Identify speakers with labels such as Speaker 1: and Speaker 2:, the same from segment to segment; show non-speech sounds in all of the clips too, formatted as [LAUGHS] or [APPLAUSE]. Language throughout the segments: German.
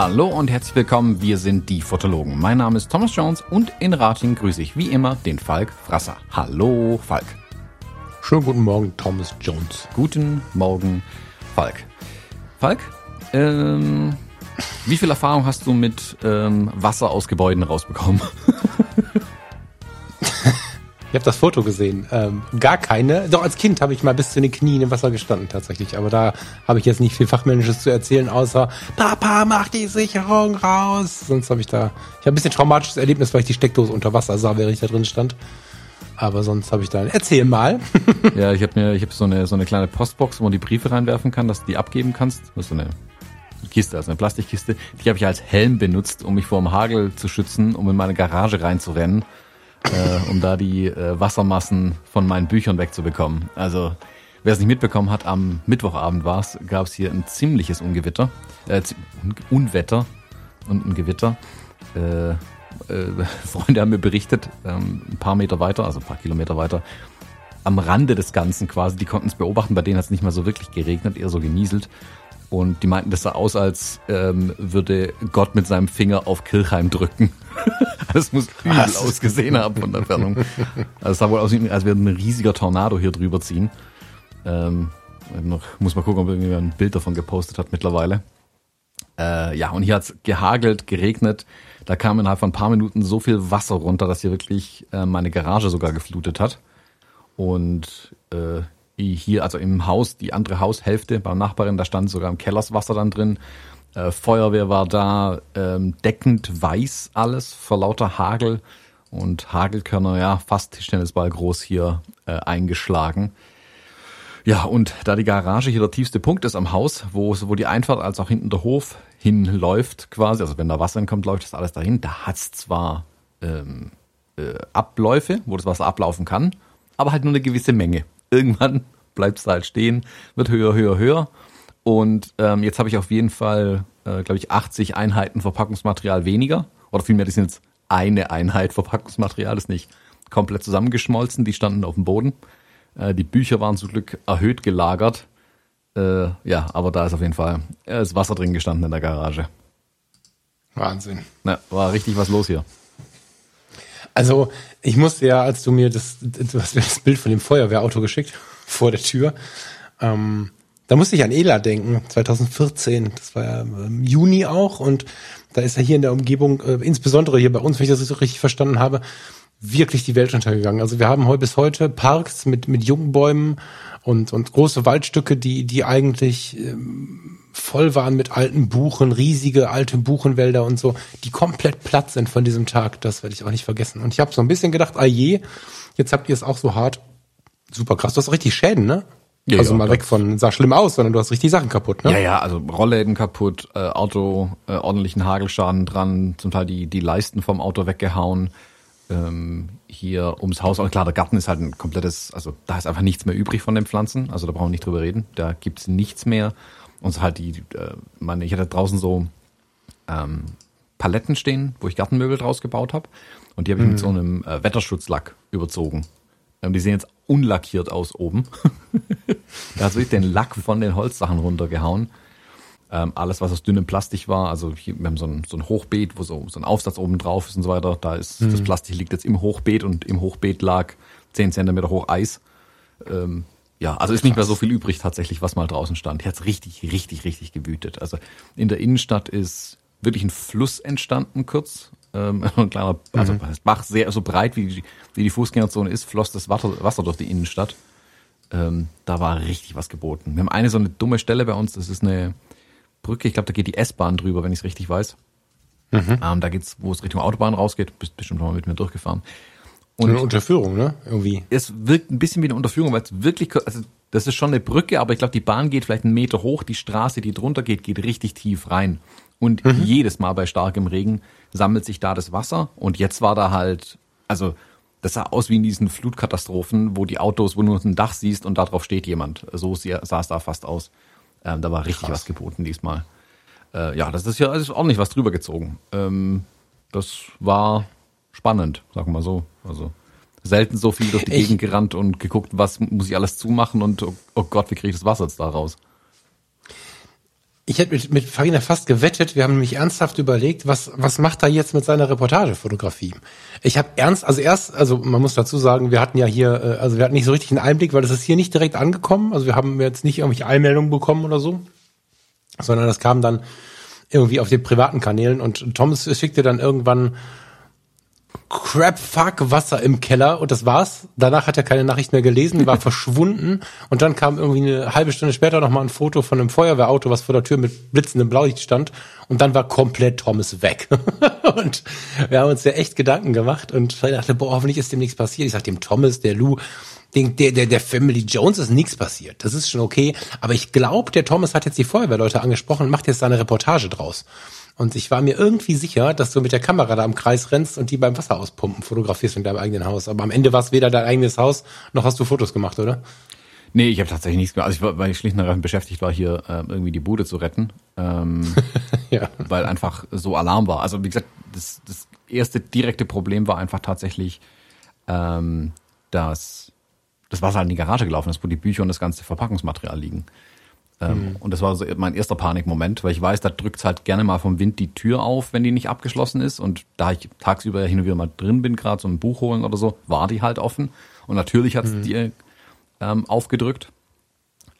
Speaker 1: Hallo und herzlich willkommen, wir sind die Fotologen. Mein Name ist Thomas Jones und in Rating grüße ich wie immer den Falk Frasser. Hallo Falk.
Speaker 2: Schönen guten Morgen, Thomas Jones.
Speaker 1: Guten Morgen, Falk. Falk, ähm, wie viel Erfahrung hast du mit ähm, Wasser aus Gebäuden rausbekommen?
Speaker 2: Ich habe das Foto gesehen. Ähm, gar keine. Doch als Kind habe ich mal bis zu den Knien im Wasser gestanden tatsächlich. Aber da habe ich jetzt nicht viel Fachmännisches zu erzählen, außer Papa, mach die Sicherung raus. Sonst habe ich da. Ich habe ein bisschen traumatisches Erlebnis, weil ich die Steckdose unter Wasser sah, während ich da drin stand. Aber sonst habe ich da. Erzähl mal.
Speaker 1: ja, ich habe mir, ich habe so eine so eine kleine Postbox, wo man die Briefe reinwerfen kann, dass du die abgeben kannst. Das ist so eine Kiste, also eine Plastikkiste. Die habe ich als Helm benutzt, um mich vor dem Hagel zu schützen, um in meine Garage reinzurennen äh, um da die äh, Wassermassen von meinen Büchern wegzubekommen. Also wer es nicht mitbekommen hat, am Mittwochabend war es, gab es hier ein ziemliches Ungewitter, äh, Unwetter und ein Gewitter. Äh, äh, [LAUGHS] Freunde haben mir berichtet, ähm, ein paar Meter weiter, also ein paar Kilometer weiter, am Rande des Ganzen quasi, die konnten es beobachten, bei denen hat es nicht mal so wirklich geregnet, eher so genieselt. Und die meinten, das sah aus, als ähm, würde Gott mit seinem Finger auf Kirchheim drücken. [LAUGHS] das muss übel ausgesehen haben von der Entfernung. Also es sah wohl aus, als würde ein riesiger Tornado hier drüber ziehen. Ähm, noch, muss mal gucken, ob irgendjemand ein Bild davon gepostet hat mittlerweile. Äh, ja, und hier hat es gehagelt, geregnet. Da kam innerhalb von ein paar Minuten so viel Wasser runter, dass hier wirklich äh, meine Garage sogar geflutet hat. Und äh, hier, also im Haus, die andere Haushälfte beim Nachbarin, da stand sogar im Keller Wasser dann drin. Äh, Feuerwehr war da, ähm, deckend weiß alles vor lauter Hagel und Hagelkörner, ja, fast Tischtennisball groß hier äh, eingeschlagen. Ja, und da die Garage hier der tiefste Punkt ist am Haus, wo sowohl die Einfahrt als auch hinten der Hof hinläuft quasi, also wenn da Wasser hinkommt, läuft das alles dahin. Da hat's zwar ähm, äh, Abläufe, wo das Wasser ablaufen kann, aber halt nur eine gewisse Menge irgendwann bleibt es halt stehen, wird höher, höher, höher. Und ähm, jetzt habe ich auf jeden Fall, äh, glaube ich, 80 Einheiten Verpackungsmaterial weniger. Oder vielmehr, das sind jetzt eine Einheit Verpackungsmaterial, ist nicht komplett zusammengeschmolzen, die standen auf dem Boden. Äh, die Bücher waren zum Glück erhöht gelagert. Äh, ja, aber da ist auf jeden Fall äh, ist Wasser drin gestanden in der Garage.
Speaker 2: Wahnsinn.
Speaker 1: Ja, war richtig was los hier.
Speaker 2: Also, ich musste ja, als du mir das, du hast mir das Bild von dem Feuerwehrauto geschickt, vor der Tür, ähm, da musste ich an Ela denken, 2014. Das war ja im Juni auch und da ist ja hier in der Umgebung, äh, insbesondere hier bei uns, wenn ich das richtig verstanden habe, wirklich die Welt untergegangen. Also wir haben heute bis heute Parks mit, mit jungen Bäumen und, und große Waldstücke, die, die eigentlich ähm, voll waren mit alten Buchen, riesige alte Buchenwälder und so, die komplett platt sind von diesem Tag. Das werde ich auch nicht vergessen. Und ich habe so ein bisschen gedacht, ah je, jetzt habt ihr es auch so hart. Super krass. Du hast richtig Schäden, ne? Ja, also ja, mal weg von sah schlimm aus, sondern du hast richtig Sachen kaputt, ne?
Speaker 1: Ja, ja, also Rollläden kaputt, äh, Auto äh, ordentlichen Hagelschaden dran, zum Teil die die Leisten vom Auto weggehauen. Ähm, hier ums Haus, und klar, der Garten ist halt ein komplettes, also da ist einfach nichts mehr übrig von den Pflanzen, also da brauchen wir nicht drüber reden, da gibt's nichts mehr und so halt die, äh, meine, ich hatte draußen so ähm, Paletten stehen, wo ich Gartenmöbel draus gebaut habe. Und die habe ich mhm. mit so einem äh, Wetterschutzlack überzogen. Ähm, die sehen jetzt unlackiert aus oben. [LAUGHS] da hat wirklich den Lack von den Holzsachen runtergehauen. Ähm, alles, was aus dünnem Plastik war, also hier, wir haben so ein, so ein Hochbeet, wo so, so ein Aufsatz oben drauf ist und so weiter. Da ist mhm. das Plastik liegt jetzt im Hochbeet und im Hochbeet lag zehn Zentimeter hoch Eis. Ähm, ja, also ist nicht mehr so viel übrig tatsächlich, was mal draußen stand. Hier hat's richtig, richtig, richtig gewütet. Also in der Innenstadt ist wirklich ein Fluss entstanden, kurz. Ähm, [LAUGHS] ein kleiner, also mhm. Bach sehr so breit wie die, wie die Fußgängerzone ist, floss das Wasser, Wasser durch die Innenstadt. Ähm, da war richtig was geboten. Wir haben eine so eine dumme Stelle bei uns, das ist eine Brücke, ich glaube, da geht die S-Bahn drüber, wenn ich es richtig weiß. Mhm. Ähm, da geht's, wo es Richtung Autobahn rausgeht, bist bestimmt mal mit mir durchgefahren.
Speaker 2: Und eine Unterführung, ne? Irgendwie.
Speaker 1: Es wirkt ein bisschen wie eine Unterführung, weil es wirklich, also das ist schon eine Brücke, aber ich glaube, die Bahn geht vielleicht einen Meter hoch, die Straße, die drunter geht, geht richtig tief rein. Und mhm. jedes Mal bei starkem Regen sammelt sich da das Wasser. Und jetzt war da halt, also das sah aus wie in diesen Flutkatastrophen, wo die Autos, wo du nur ein Dach siehst und da drauf steht jemand. So sah es da fast aus. Ähm, da war richtig Krass. was geboten diesmal. äh, ja, das ist ja ist ordentlich was drüber gezogen. Ähm, das war spannend, sagen wir mal so. Also selten so viel durch die
Speaker 2: Ich-
Speaker 1: Gegend gerannt und geguckt, was muss ich alles zumachen und oh, oh Gott, wie kriege ich das Wasser jetzt da raus?
Speaker 2: Ich hätte mit, mit Farina fast gewettet, wir haben nämlich ernsthaft überlegt, was, was macht er jetzt mit seiner Reportagefotografie? Ich habe ernst, also erst, also man muss dazu sagen, wir hatten ja hier, äh, also wir hatten nicht so richtig einen Einblick, weil das ist hier nicht direkt angekommen, also wir haben jetzt nicht irgendwelche Eilmeldungen bekommen oder so, sondern das kam dann irgendwie auf den privaten Kanälen und Thomas schickte dann irgendwann Crap, fuck, Wasser im Keller und das war's. Danach hat er keine Nachricht mehr gelesen, war [LAUGHS] verschwunden und dann kam irgendwie eine halbe Stunde später nochmal ein Foto von einem Feuerwehrauto, was vor der Tür mit blitzendem Blaulicht stand und dann war komplett Thomas weg. [LAUGHS] und wir haben uns ja echt Gedanken gemacht und ich dachte, boah, hoffentlich ist dem nichts passiert. Ich sag dem Thomas, der Lou, den, der, der, der Family Jones ist nichts passiert. Das ist schon okay. Aber ich glaube, der Thomas hat jetzt die Feuerwehrleute angesprochen und macht jetzt da eine Reportage draus. Und ich war mir irgendwie sicher, dass du mit der Kamera da im Kreis rennst und die beim Wasser auspumpen fotografierst in deinem eigenen Haus. Aber am Ende war es weder dein eigenes Haus, noch hast du Fotos gemacht, oder?
Speaker 1: Nee, ich habe tatsächlich nichts gemacht. Also ich war, weil ich schlicht und ergreifend beschäftigt war, hier äh, irgendwie die Bude zu retten, ähm, [LAUGHS]
Speaker 2: Ja.
Speaker 1: weil einfach so Alarm war. Also wie gesagt, das, das erste direkte Problem war einfach tatsächlich, ähm, dass das Wasser halt in die Garage gelaufen ist, wo die Bücher und das ganze Verpackungsmaterial liegen. Ähm, Und das war so mein erster Panikmoment, weil ich weiß, da drückt halt gerne mal vom Wind die Tür auf, wenn die nicht abgeschlossen ist. Und da ich tagsüber hin und wieder mal drin bin, gerade so ein Buch holen oder so, war die halt offen. Und natürlich hat es die ähm, aufgedrückt.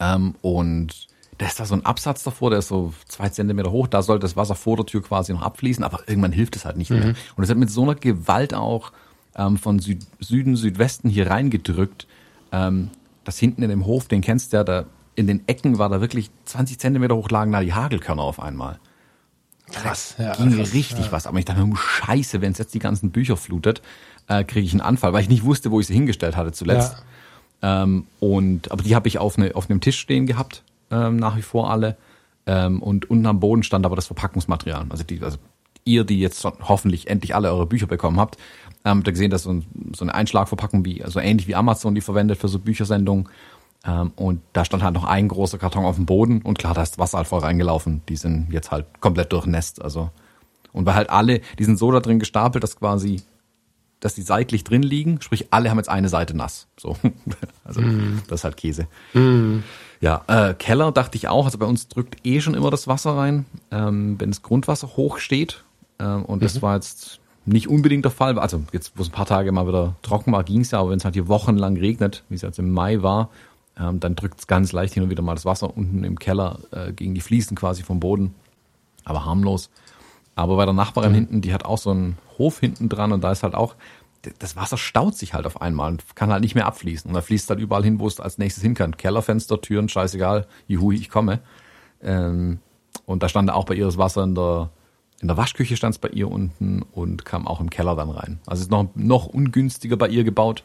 Speaker 1: Ähm, und da ist da so ein Absatz davor, der ist so zwei Zentimeter hoch. Da sollte das Wasser vor der Tür quasi noch abfließen, aber irgendwann hilft es halt nicht mehr. Und es hat mit so einer Gewalt auch ähm, von Süd Süden, Südwesten hier reingedrückt, ähm, dass hinten in dem Hof, den kennst du ja, da in den Ecken war da wirklich 20 Zentimeter hoch lagen da die Hagelkörner auf einmal.
Speaker 2: Krass. Ja,
Speaker 1: Ging
Speaker 2: krass,
Speaker 1: richtig
Speaker 2: ja.
Speaker 1: was. Aber ich dachte mir, scheiße, wenn es jetzt die ganzen Bücher flutet, äh, kriege ich einen Anfall, weil ich nicht wusste, wo ich sie hingestellt hatte zuletzt. Ähm, und aber die habe ich auf, ne, auf einem Tisch stehen gehabt, ähm, nach wie vor alle. Ähm, und unten am Boden stand aber das Verpackungsmaterial. Also, die, also ihr, die jetzt hoffentlich endlich alle eure Bücher bekommen habt, ähm, ihr gesehen, dass so, ein, so eine Einschlagverpackung wie, also ähnlich wie Amazon die verwendet für so Büchersendungen. Ähm, und da stand halt noch ein großer Karton auf dem Boden und klar, da ist Wasser halt voll reingelaufen. Die sind jetzt halt komplett durchnässt. Also und weil halt alle, die sind so da drin gestapelt, dass quasi, dass die seitlich drin liegen, sprich alle haben jetzt eine Seite nass. So, [LAUGHS] also das ist halt Käse. Ja, äh, Keller dachte ich auch. Also bei uns drückt eh schon immer das Wasser rein, ähm, wenn das Grundwasser hoch steht. Ähm, und das war jetzt nicht unbedingt der Fall. Also jetzt, wo es ein paar Tage mal wieder trocken war, ging's ja. Aber wenn es halt hier wochenlang regnet, wie es jetzt im Mai war, ähm, dann drückt es ganz leicht hin und wieder mal das Wasser unten im Keller äh, gegen die Fliesen quasi vom Boden. Aber harmlos. Aber bei der Nachbarin hinten, die hat auch so einen Hof hinten dran und da ist halt auch, das Wasser staut sich halt auf einmal und kann halt nicht mehr abfließen. Und da fließt halt überall hin, wo es als nächstes hin kann. Kellerfenster, Türen, scheißegal, juhu, ich komme. Ähm, und da stand auch bei ihr das Wasser in der, in der Waschküche stand es bei ihr unten und kam auch im Keller dann rein. Also es ist noch, noch ungünstiger bei ihr gebaut.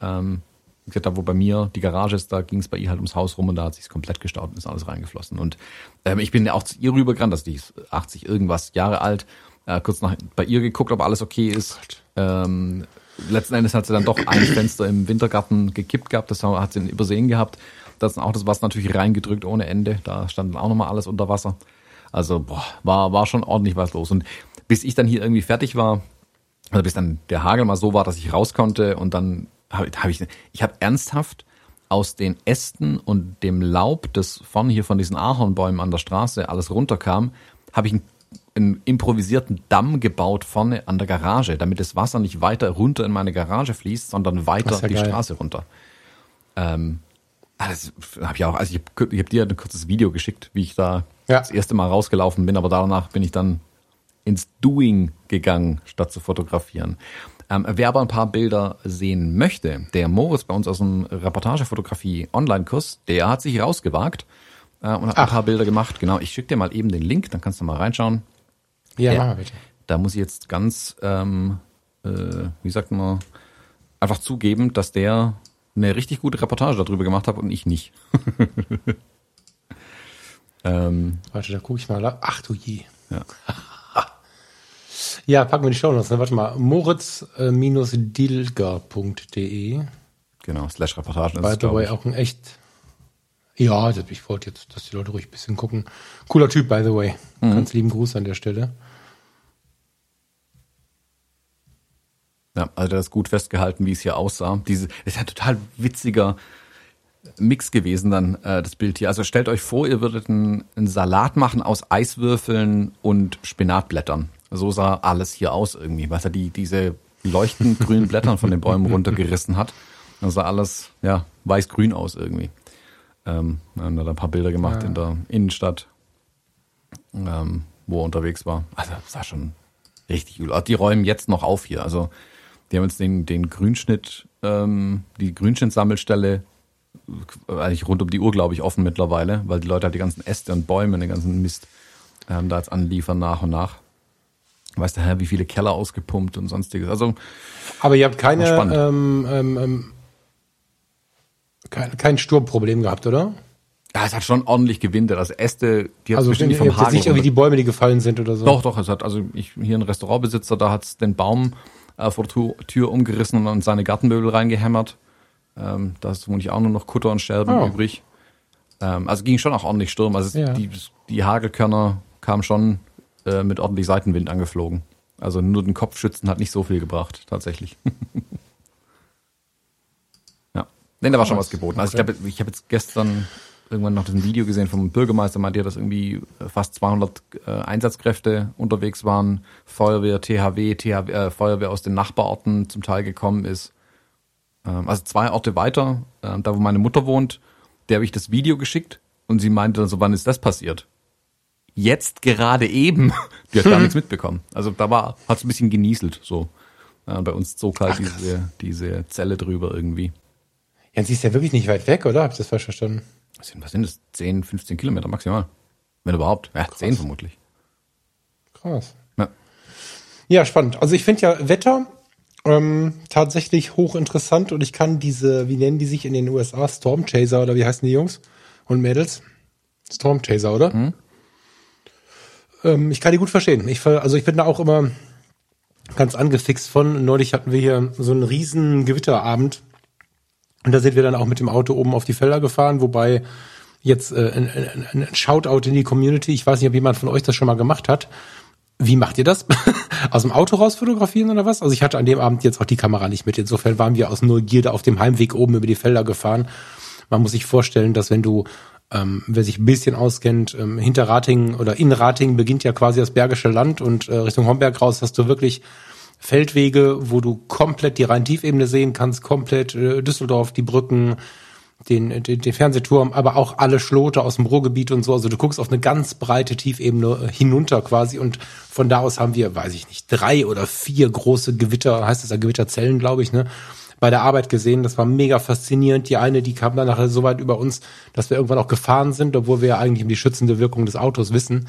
Speaker 1: Ähm, wie gesagt, da wo bei mir die Garage ist, da ging es bei ihr halt ums Haus rum und da hat sich's komplett gestaut und ist alles reingeflossen. Und ähm, ich bin ja auch zu ihr rübergerannt, also die ist 80 irgendwas Jahre alt, äh, kurz nach bei ihr geguckt, ob alles okay ist. Ähm, letzten Endes hat sie dann doch ein Fenster im Wintergarten gekippt gehabt, das hat sie übersehen gehabt. Da ist dann auch das Wasser natürlich reingedrückt ohne Ende. Da stand dann auch nochmal alles unter Wasser. Also boah, war, war schon ordentlich was los. Und bis ich dann hier irgendwie fertig war, also bis dann der Hagel mal so war, dass ich raus konnte und dann habe hab ich, ich habe ernsthaft aus den Ästen und dem Laub, das vorne hier von diesen Ahornbäumen an der Straße alles runterkam, habe ich einen, einen improvisierten Damm gebaut vorne an der Garage, damit das Wasser nicht weiter runter in meine Garage fließt, sondern weiter
Speaker 2: ja
Speaker 1: die
Speaker 2: geil.
Speaker 1: Straße runter. Ähm, ah, das habe ich auch, also ich habe ich hab dir ein kurzes Video geschickt, wie ich da
Speaker 2: Ja.
Speaker 1: das erste Mal rausgelaufen bin, aber danach bin ich dann ins Doing gegangen, statt zu fotografieren. Ähm, wer aber ein paar Bilder sehen möchte, der Moritz bei uns aus dem Reportagefotografie Online-Kurs, der hat sich rausgewagt äh, und hat ein
Speaker 2: Ach.
Speaker 1: paar Bilder gemacht. Genau, ich schicke dir mal eben den Link, dann kannst du mal reinschauen.
Speaker 2: Ja, mal bitte.
Speaker 1: Da muss ich jetzt ganz, ähm, äh, wie sagt man, einfach zugeben, dass der eine richtig gute Reportage darüber gemacht hat und ich nicht. [LAUGHS] ähm,
Speaker 2: Warte, da gucke ich mal. Ach du je.
Speaker 1: Ja. [LAUGHS]
Speaker 2: ja, packen wir die Show Notes. Ne? Warte mal. Moritz-dilger.de.
Speaker 1: genau, slash Reportagen.
Speaker 2: By the way auch ein echt. Ja, ich wollte jetzt, dass die Leute ruhig ein bisschen gucken. Cooler Typ, by the way.
Speaker 1: Mhm.
Speaker 2: Ganz lieben Gruß an der Stelle.
Speaker 1: Ja, also das ist gut festgehalten, wie es hier aussah. Diese, das ist ein total witziger Mix gewesen dann, äh, das Bild hier. Also stellt euch vor, ihr würdet einen, einen Salat machen aus Eiswürfeln und Spinatblättern. So sah alles hier aus irgendwie, weil er die, diese leuchtend grünen Blättern von den Bäumen runtergerissen hat. Das sah alles, ja, weiß-grün aus irgendwie. Ähm, haben da ein paar Bilder gemacht in der Innenstadt, ähm, wo er unterwegs war. Also das sah schon richtig gut aus. Die räumen jetzt noch auf hier. Also die haben jetzt den, den Grünschnitt, ähm, die Grünschnittsammelstelle eigentlich rund um die Uhr, glaube ich, offen mittlerweile, weil die Leute halt die ganzen Äste und Bäume, den ganzen Mist ähm, da jetzt anliefern nach und nach. Weißt du, wie viele Keller ausgepumpt und sonstiges. Also
Speaker 2: Aber ihr habt keine, ähm, ähm, ähm, kein, kein Sturmproblem gehabt, oder?
Speaker 1: ja, es hat schon ordentlich gewindet. Also Äste, die hat
Speaker 2: Also
Speaker 1: bestimmt nicht vom
Speaker 2: nicht irgendwie
Speaker 1: runter-
Speaker 2: die Bäume, die gefallen sind oder so.
Speaker 1: Doch, doch, es hat, also ich, hier ein Restaurantbesitzer, da hat's den Baum äh, vor der Tür, Tür umgerissen und seine Gartenmöbel reingehämmert. Ähm, da ist vermutlich auch nur noch Kutter und Scherben
Speaker 2: Oh.
Speaker 1: übrig. Ähm, also ging schon auch ordentlich Sturm. Also
Speaker 2: Ja.
Speaker 1: die, die Hagelkörner kamen schon äh, mit ordentlich Seitenwind angeflogen. Also nur den Kopfschützen hat nicht so viel gebracht, tatsächlich. [LAUGHS] ja. Nee, da war schon was geboten. Also ich glaube, ich habe jetzt gestern irgendwann noch ein Video gesehen vom Bürgermeister, meinte ja, dass irgendwie fast 200 äh, Einsatzkräfte unterwegs waren, Feuerwehr, THW, THW äh, Feuerwehr aus den Nachbarorten zum Teil gekommen ist. Ähm, also zwei Orte weiter, äh, da wo meine Mutter wohnt, der habe ich das Video geschickt und sie meinte dann so, wann ist das passiert? Jetzt gerade eben. [LAUGHS] Die hat gar nichts [LAUGHS] mitbekommen. Also da war, hat es ein bisschen genieselt, so. Äh, bei uns zog halt diese, diese Zelle drüber irgendwie.
Speaker 2: Ja, sie ist ja wirklich nicht weit weg, oder? Hab ich das falsch verstanden?
Speaker 1: Was sind, was sind das? 10, 15 Kilometer maximal. Wenn überhaupt. Ja, 10 vermutlich.
Speaker 2: Krass.
Speaker 1: Ja.
Speaker 2: Ja, spannend. Also ich finde ja Wetter ähm, tatsächlich hochinteressant und ich kann diese, wie nennen die sich in den USA, Stormchaser oder wie heißen die Jungs und Mädels? Stormchaser, oder? Ähm, ich kann die gut verstehen. Ich, also ich bin da auch immer ganz angefixt von. Neulich hatten wir hier so einen riesen Gewitterabend und da sind wir dann auch mit dem Auto oben auf die Felder gefahren, wobei jetzt äh, ein, ein, ein Shoutout in die Community. Ich weiß nicht, ob jemand von euch das schon mal gemacht hat. Wie macht ihr das? [LAUGHS] aus dem Auto raus fotografieren oder was? Also ich hatte an dem Abend jetzt auch die Kamera nicht mit. Insofern waren wir aus Neugierde auf dem Heimweg oben über die Felder gefahren. Man muss sich vorstellen, dass wenn du, ähm, wer sich ein bisschen auskennt, ähm, hinter Ratingen oder in Ratingen beginnt ja quasi das Bergische Land und äh, Richtung Homberg raus hast du wirklich Feldwege, wo du komplett die Rhein-Tiefebene sehen kannst, komplett äh, Düsseldorf, die Brücken, den, den, den Fernsehturm, aber auch alle Schlote aus dem Ruhrgebiet und so. Also du guckst auf eine ganz breite Tiefebene äh, hinunter quasi und von da aus haben wir, weiß ich nicht, drei oder vier große Gewitter, heißt es ja Gewitterzellen, glaube ich, ne? Bei der Arbeit gesehen, das war mega faszinierend. Die eine, die kam dann nachher so weit über uns, dass wir irgendwann auch gefahren sind, obwohl wir ja eigentlich um die schützende Wirkung des Autos wissen.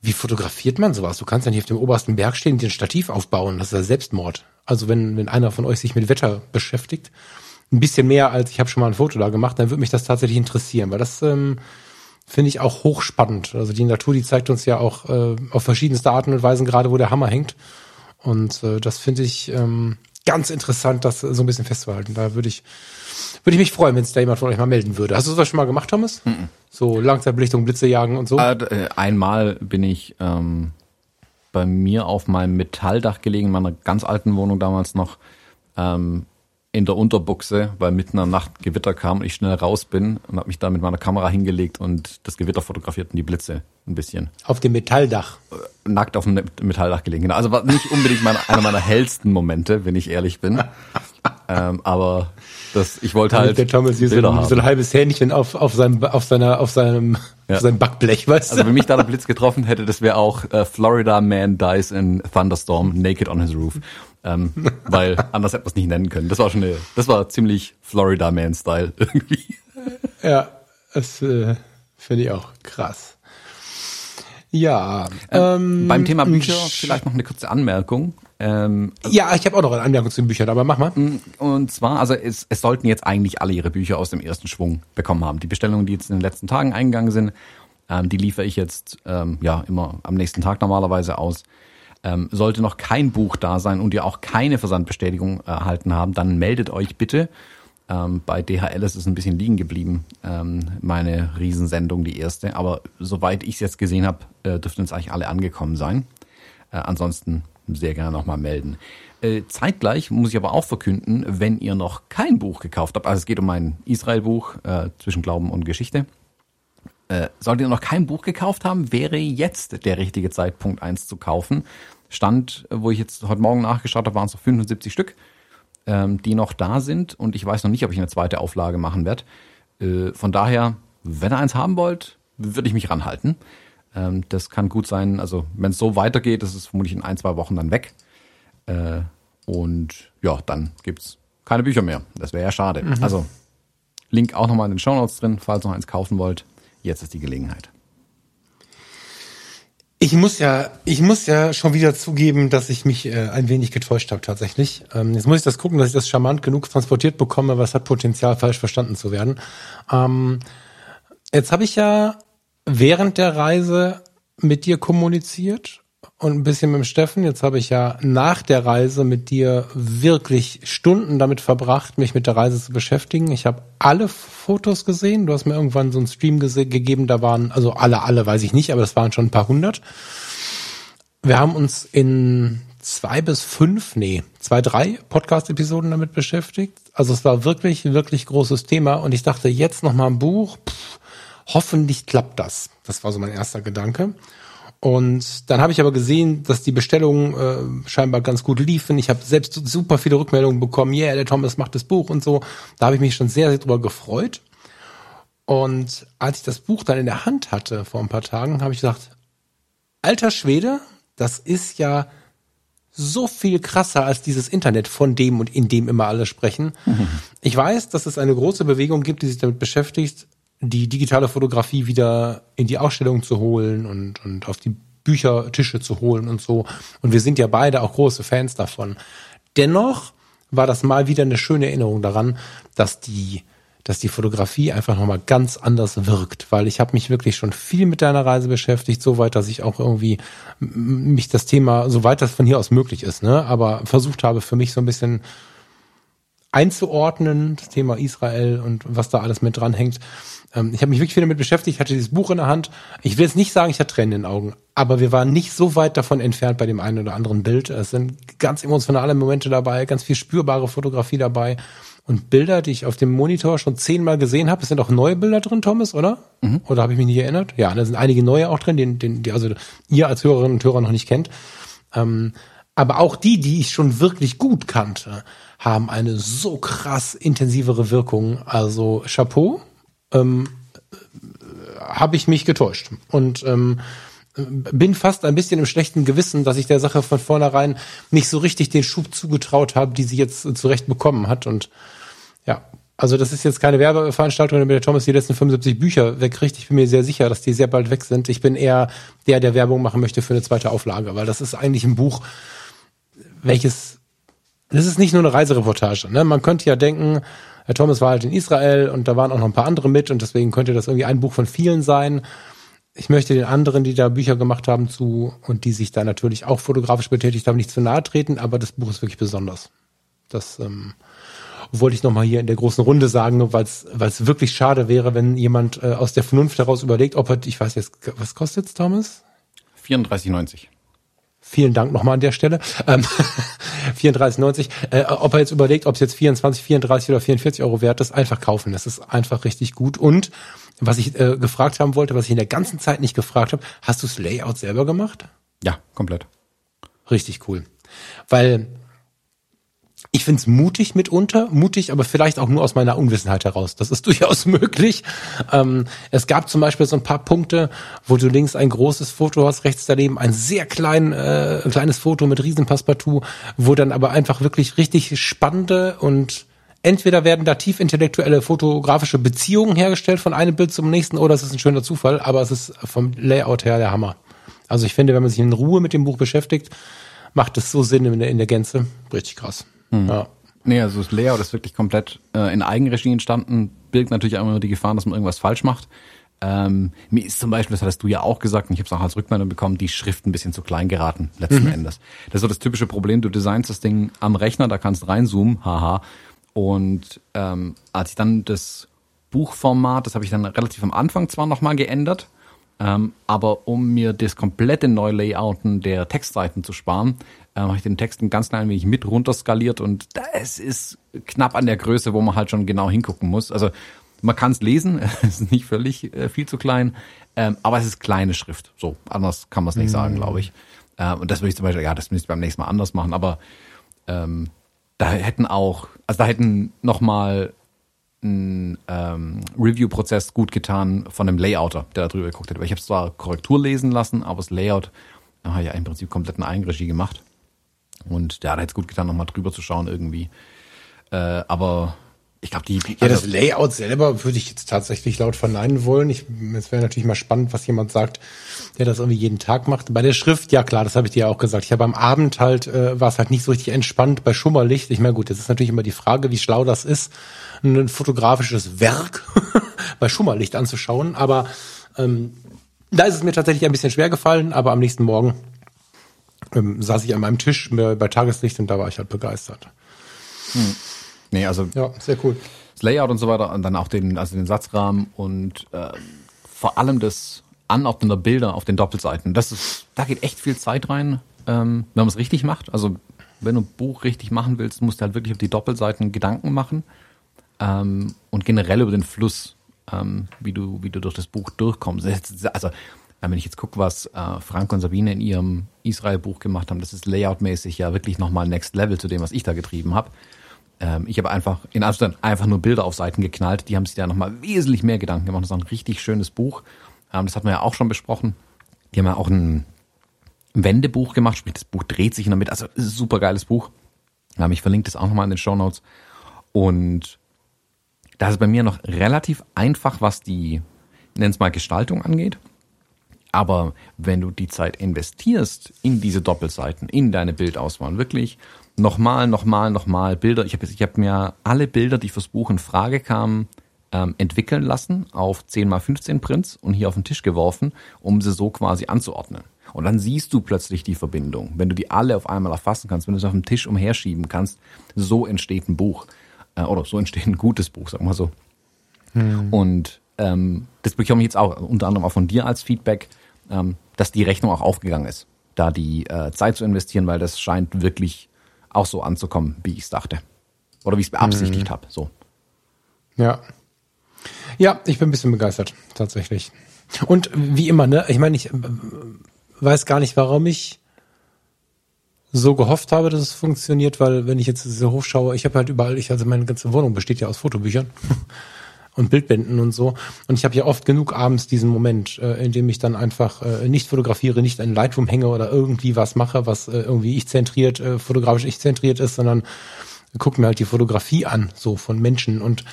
Speaker 2: Wie fotografiert man sowas? Du kannst ja nicht auf dem obersten Berg stehen und dir Stativ aufbauen. Das ist ja Selbstmord. Also wenn, wenn einer von euch sich mit Wetter beschäftigt, ein bisschen mehr als ich habe schon mal ein Foto da gemacht, dann würde mich das tatsächlich interessieren, weil das ähm, finde ich auch hochspannend. Also die Natur, die zeigt uns ja auch äh, auf verschiedenste Arten und Weisen gerade, wo der Hammer hängt. Und äh, das finde ich ähm, ganz interessant, das so ein bisschen festzuhalten. Da würde ich, würde ich mich freuen, wenn es da jemand von euch mal melden würde. Hast du sowas schon mal gemacht, Thomas? So Langzeitbelichtung, Blitze jagen und so?
Speaker 1: D- äh, einmal bin ich ähm, bei mir auf meinem Metalldach gelegen, in meiner ganz alten Wohnung damals noch, ähm, in der Unterbuchse, weil mitten in der Nacht Gewitter kam und ich schnell raus bin und habe mich da mit meiner Kamera hingelegt und das Gewitter fotografiert und die Blitze ein bisschen.
Speaker 2: Auf dem Metalldach.
Speaker 1: Nackt auf dem Metalldach gelegen. Genau. Also war nicht unbedingt meine, einer meiner hellsten Momente, wenn ich ehrlich bin. Ähm, aber das, ich wollte halt
Speaker 2: der Thomas hier so ein, so ein halbes Hähnchen auf, auf seinem, auf seiner, auf seinem,
Speaker 1: Ja.
Speaker 2: auf seinem Backblech, weißt du?
Speaker 1: Also wenn mich da der Blitz getroffen hätte, das wäre auch äh, Florida Man dies in Thunderstorm naked on his roof. Ähm, weil anders hätte man es nicht nennen können. Das war schon eine, das war ziemlich Florida Man Style [LAUGHS] irgendwie.
Speaker 2: Ja, das äh, finde ich auch krass. Ja, ähm,
Speaker 1: Beim Thema Bücher vielleicht noch eine kurze Anmerkung. Ähm,
Speaker 2: ja, ich habe auch noch eine Anmerkung zu den Büchern, aber mach mal.
Speaker 1: Und zwar, also es, es sollten jetzt eigentlich alle ihre Bücher aus dem ersten Schwung bekommen haben. Die Bestellungen, die jetzt in den letzten Tagen eingegangen sind, ähm, die liefere ich jetzt ähm, ja immer am nächsten Tag normalerweise aus. Ähm, sollte noch kein Buch da sein und ihr auch keine Versandbestätigung erhalten haben, dann meldet euch bitte Ähm, bei DHL ist es ein bisschen liegen geblieben, ähm, meine Riesensendung, die erste. Aber soweit ich es jetzt gesehen habe, äh, dürften es eigentlich alle angekommen sein. Äh, ansonsten sehr gerne nochmal melden. Äh, zeitgleich muss ich aber auch verkünden, wenn ihr noch kein Buch gekauft habt, also es geht um mein Israel-Buch äh, zwischen Glauben und Geschichte, äh, solltet ihr noch kein Buch gekauft haben, wäre jetzt der richtige Zeitpunkt, eins zu kaufen. Stand, wo ich jetzt heute Morgen nachgeschaut habe, waren es noch 75 Stück, ähm, die noch da sind und ich weiß noch nicht, ob ich eine zweite Auflage machen werde. Äh, von daher, wenn ihr eins haben wollt, würde ich mich ranhalten. Ähm, das kann gut sein, also wenn es so weitergeht, ist vermutlich in ein, zwei Wochen dann weg. Äh, und ja, dann gibt's keine Bücher mehr. Das wäre ja schade. Mhm. Also Link auch nochmal in den Show Notes drin, falls ihr noch eins kaufen wollt. Jetzt ist die Gelegenheit.
Speaker 2: Ich muss ja, ich muss ja schon wieder zugeben, dass ich mich äh, ein wenig getäuscht habe tatsächlich. Ähm, jetzt muss ich das gucken, dass ich das charmant genug transportiert bekomme, aber es hat Potenzial, falsch verstanden zu werden. Ähm, jetzt habe ich ja während der Reise mit dir kommuniziert und ein bisschen mit dem Steffen. Jetzt habe ich ja nach der Reise mit dir wirklich Stunden damit verbracht, mich mit der Reise zu beschäftigen. Ich habe alle Fotos gesehen. Du hast mir irgendwann so einen Stream gegeben, da waren, also alle, alle weiß ich nicht, aber das waren schon ein paar hundert. Wir haben uns in zwei bis fünf, nee, zwei, drei Podcast-Episoden damit beschäftigt. Also es war wirklich, wirklich großes Thema und ich dachte, jetzt noch mal ein Buch, pff, hoffentlich klappt das. Das war so mein erster Gedanke. Und dann habe ich aber gesehen, dass die Bestellungen äh, scheinbar ganz gut liefen. Ich habe selbst super viele Rückmeldungen bekommen. Yeah, der Thomas macht das Buch und so. Da habe ich mich schon sehr, sehr drüber gefreut. Und als ich das Buch dann in der Hand hatte vor ein paar Tagen, habe ich gesagt, alter Schwede, das ist ja so viel krasser als dieses Internet, von dem und in dem immer alle sprechen. Mhm. Ich weiß, dass es eine große Bewegung gibt, die sich damit beschäftigt, die digitale Fotografie wieder in die Ausstellung zu holen und, und auf die Büchertische zu holen und so. Und wir sind ja beide auch große Fans davon. Dennoch war das mal wieder eine schöne Erinnerung daran, dass die dass die Fotografie einfach nochmal ganz anders wirkt, weil ich habe mich wirklich schon viel mit deiner Reise beschäftigt, so weit, dass ich auch irgendwie mich das Thema, so weit das von hier aus möglich ist, ne, aber versucht habe für mich so ein bisschen einzuordnen, das Thema Israel und was da alles mit dranhängt. Ähm, ich habe mich wirklich viel damit beschäftigt, hatte dieses Buch in der Hand. Ich will jetzt nicht sagen, ich hatte Tränen in den Augen, aber wir waren nicht so weit davon entfernt bei dem einen oder anderen Bild. Es sind ganz emotionale Momente dabei, ganz viel spürbare Fotografie dabei und Bilder, die ich auf dem Monitor schon zehnmal gesehen habe. Es sind auch neue Bilder drin, Thomas, oder? Mhm. Oder habe ich mich nicht erinnert? Ja, da sind einige neue auch drin, den, den, die also ihr als Hörerinnen und Hörer noch nicht kennt. Ähm, aber auch die, die ich schon wirklich gut kannte, haben eine so krass intensivere Wirkung. Also Chapeau ähm, habe ich mich getäuscht. Und ähm, bin fast ein bisschen im schlechten Gewissen, dass ich der Sache von vornherein nicht so richtig den Schub zugetraut habe, die sie jetzt zurecht bekommen hat. Und ja, also das ist jetzt keine Werbeveranstaltung, damit der Thomas die letzten 75 Bücher wegkriegt. Ich bin mir sehr sicher, dass die sehr bald weg sind. Ich bin eher der, der Werbung machen möchte für eine zweite Auflage, weil das ist eigentlich ein Buch, welches, das ist nicht nur eine Reisereportage. Ne? Man könnte ja denken, Herr Thomas war halt in Israel und da waren auch noch ein paar andere mit und deswegen könnte das irgendwie ein Buch von vielen sein. Ich möchte den anderen, die da Bücher gemacht haben zu und die sich da natürlich auch fotografisch betätigt haben, nicht zu nahe treten, aber das Buch ist wirklich besonders. Das ähm, wollte ich nochmal hier in der großen Runde sagen, weil es wirklich schade wäre, wenn jemand äh, aus der Vernunft heraus überlegt, ob er, ich weiß jetzt, was kostet's, Thomas?
Speaker 1: 34,90.
Speaker 2: Vielen Dank nochmal an der Stelle. Ähm, [LAUGHS] 34,90. Äh, ob er jetzt überlegt, ob es jetzt 24, 34 oder 44 Euro wert ist, einfach kaufen. Das ist einfach richtig gut. Und was ich äh, gefragt haben wollte, was ich in der ganzen Zeit nicht gefragt habe, hast du das Layout selber gemacht?
Speaker 1: Ja, komplett.
Speaker 2: Richtig cool. Weil ich find's mutig mitunter, mutig, aber vielleicht auch nur aus meiner Unwissenheit heraus. Das ist [LAUGHS] durchaus möglich. Ähm, es gab zum Beispiel so ein paar Punkte, wo du links ein großes Foto hast, rechts daneben ein sehr klein, äh, kleines Foto mit Riesenpassepartout, wo dann aber einfach wirklich richtig spannende und entweder werden da tief intellektuelle fotografische Beziehungen hergestellt von einem Bild zum nächsten oder es ist ein schöner Zufall, aber es ist vom Layout her der Hammer. Also ich finde, wenn man sich in Ruhe mit dem Buch beschäftigt, macht es so Sinn in der, in der Gänze. Richtig krass.
Speaker 1: Mhm. Ja. Nee, also das Layout ist wirklich komplett äh, in Eigenregie entstanden, birgt natürlich auch immer die Gefahr, dass man irgendwas falsch macht. Ähm, mir ist zum Beispiel, das hattest du ja auch gesagt, und ich habe es auch als Rückmeldung bekommen, die Schrift ein bisschen zu klein geraten, letzten mhm. Endes. Das ist so das typische Problem, du designst das Ding am Rechner, da kannst reinzoomen, haha, Und ähm, als ich dann das Buchformat, das habe ich dann relativ am Anfang zwar nochmal geändert, ähm, aber um mir das komplette Neulayouten der Textseiten zu sparen, ähm, habe ich den Text ein ganz klein wenig mit runterskaliert und es ist knapp an der Größe, wo man halt schon genau hingucken muss. Also man kann es lesen, [LAUGHS] es ist nicht völlig äh, viel zu klein, ähm, aber es ist kleine Schrift. So, anders kann man es nicht mhm. sagen, glaube ich. Äh, und das würde ich zum Beispiel, ja, das müsste ich beim nächsten Mal anders machen, aber ähm, da hätten auch, also da hätten nochmal ein ähm, Review-Prozess gut getan von einem Layouter, der da drüber geguckt hat. Weil ich habe zwar Korrektur lesen lassen, aber das Layout da habe ich ja im Prinzip komplett eine Eigenregie gemacht. Und der hat jetzt gut getan, nochmal drüber zu schauen irgendwie. Äh, aber ich glaube, die.
Speaker 2: Ja, das also Layout selber würde ich jetzt tatsächlich laut verneinen wollen. Ich, es wäre natürlich mal spannend, was jemand sagt, der das irgendwie jeden Tag macht. Bei der Schrift, ja klar, das habe ich dir ja auch gesagt. Ich habe am Abend halt, äh, war es halt nicht so richtig entspannt bei Schummerlicht. Ich meine, gut, das ist natürlich immer die Frage, wie schlau das ist, ein fotografisches Werk [LAUGHS] bei Schummerlicht anzuschauen. Aber ähm, da ist es mir tatsächlich ein bisschen schwer gefallen, aber am nächsten Morgen ähm, saß ich an meinem Tisch bei Tageslicht und da war ich halt begeistert.
Speaker 1: Hm. Nee, also.
Speaker 2: Ja, sehr cool.
Speaker 1: Das Layout und so weiter und dann auch den, also den Satzrahmen und äh, vor allem das Anordnen der Bilder auf den Doppelseiten. Das ist, da geht echt viel Zeit rein, ähm, wenn man es richtig macht. Also wenn du ein Buch richtig machen willst, musst du halt wirklich auf die Doppelseiten Gedanken machen ähm, und generell über den Fluss, ähm, wie du wie du durch das Buch durchkommst. Also wenn ich jetzt gucke, was äh, Frank und Sabine in ihrem Israel-Buch gemacht haben, das ist layoutmäßig ja wirklich nochmal Next Level zu dem, was ich da getrieben habe. Ähm, ich habe einfach in Amsterdam einfach nur Bilder auf Seiten geknallt. Die haben sich da nochmal wesentlich mehr Gedanken gemacht. Das ist ein richtig schönes Buch. Ähm, das hatten wir ja auch schon besprochen. Die haben ja auch ein Wendebuch gemacht, sprich das Buch dreht sich in der Mitte. Also super geiles Buch. Ähm, ich verlinke das auch nochmal in den Show Notes. Und da ist bei mir noch relativ einfach, was die, nenn es mal Gestaltung angeht. Aber wenn du die Zeit investierst in diese Doppelseiten, in deine Bildauswahl, wirklich nochmal, nochmal, nochmal Bilder. Ich habe ich hab mir alle Bilder, die fürs Buch in Frage kamen, ähm, entwickeln lassen auf 10 mal 15 Prints und hier auf den Tisch geworfen, um sie so quasi anzuordnen. Und dann siehst du plötzlich die Verbindung. Wenn du die alle auf einmal erfassen kannst, wenn du sie auf dem Tisch umherschieben kannst, so entsteht ein Buch. Äh, oder so entsteht ein gutes Buch, sag mal so. Hm. Und ähm, das bekomme ich jetzt auch unter anderem auch von dir als Feedback, dass die Rechnung auch aufgegangen ist, da die äh, Zeit zu investieren, weil das scheint wirklich auch so anzukommen, wie ich es dachte. Oder wie ich es beabsichtigt mhm. habe. So.
Speaker 2: Ja. Ja, ich bin ein bisschen begeistert, tatsächlich. Und wie immer, ne, ich meine, ich äh, weiß gar nicht, warum ich so gehofft habe, dass es funktioniert, weil wenn ich jetzt so hochschaue, ich habe halt überall, ich also meine ganze Wohnung besteht ja aus Fotobüchern und Bildbänden und so. Und ich habe ja oft genug abends diesen Moment, äh, in dem ich dann einfach äh, nicht fotografiere, nicht in Lightroom hänge oder irgendwie was mache, was äh, irgendwie ich zentriert, äh, fotografisch ich zentriert ist, sondern gucke mir halt die Fotografie an, so von Menschen und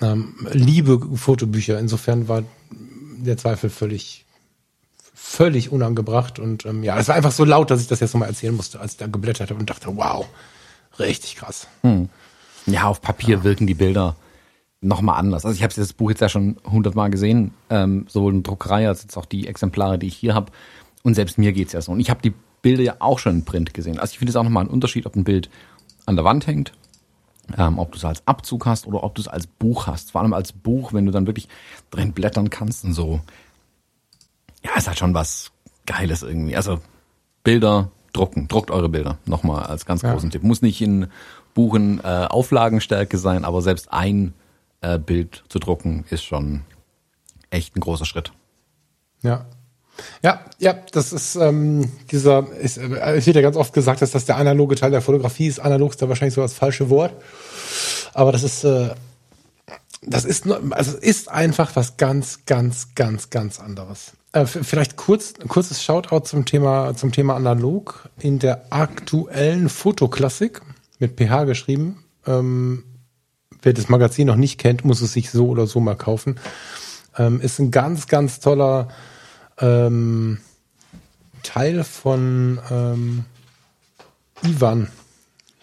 Speaker 2: ähm, liebe Fotobücher. Insofern war der Zweifel völlig völlig unangebracht und ähm, ja, es war einfach so laut, dass ich das jetzt nochmal erzählen musste, als ich da geblättert habe und dachte, wow, richtig krass. Hm.
Speaker 1: Ja, auf Papier ja. wirken die Bilder nochmal anders. Also ich habe das Buch jetzt ja schon hundertmal gesehen, ähm, sowohl in Druckerei als jetzt auch die Exemplare, die ich hier habe. Und selbst mir geht's ja so. Und ich habe die Bilder ja auch schon in Print gesehen. Also ich finde es auch nochmal ein Unterschied, ob ein Bild an der Wand hängt, ähm, ob du es als Abzug hast oder ob du es als Buch hast. Vor allem als Buch, wenn du dann wirklich drin blättern kannst und so. Ja, ist halt schon was Geiles irgendwie. Also Bilder drucken, druckt eure Bilder. Nochmal als ganz großen ja. Tipp. Muss nicht in Buchen äh, Auflagenstärke sein, aber selbst ein äh, Bild zu drucken, ist schon echt ein großer Schritt.
Speaker 2: Ja. Ja, ja, das ist ähm, dieser, ist, äh, es wird ja ganz oft gesagt, dass das der analoge Teil der Fotografie ist. Analog ist da wahrscheinlich so das falsche Wort. Aber das ist, äh, das ist, also ist einfach was ganz, ganz, ganz, ganz anderes. Äh, vielleicht kurz, ein kurzes Shoutout zum Thema, zum Thema analog. In der aktuellen Fotoklassik mit PH geschrieben, ähm, wer das Magazin noch nicht kennt, muss es sich so oder so mal kaufen. Ähm, ist ein ganz, ganz toller ähm, Teil von ähm, Ivan.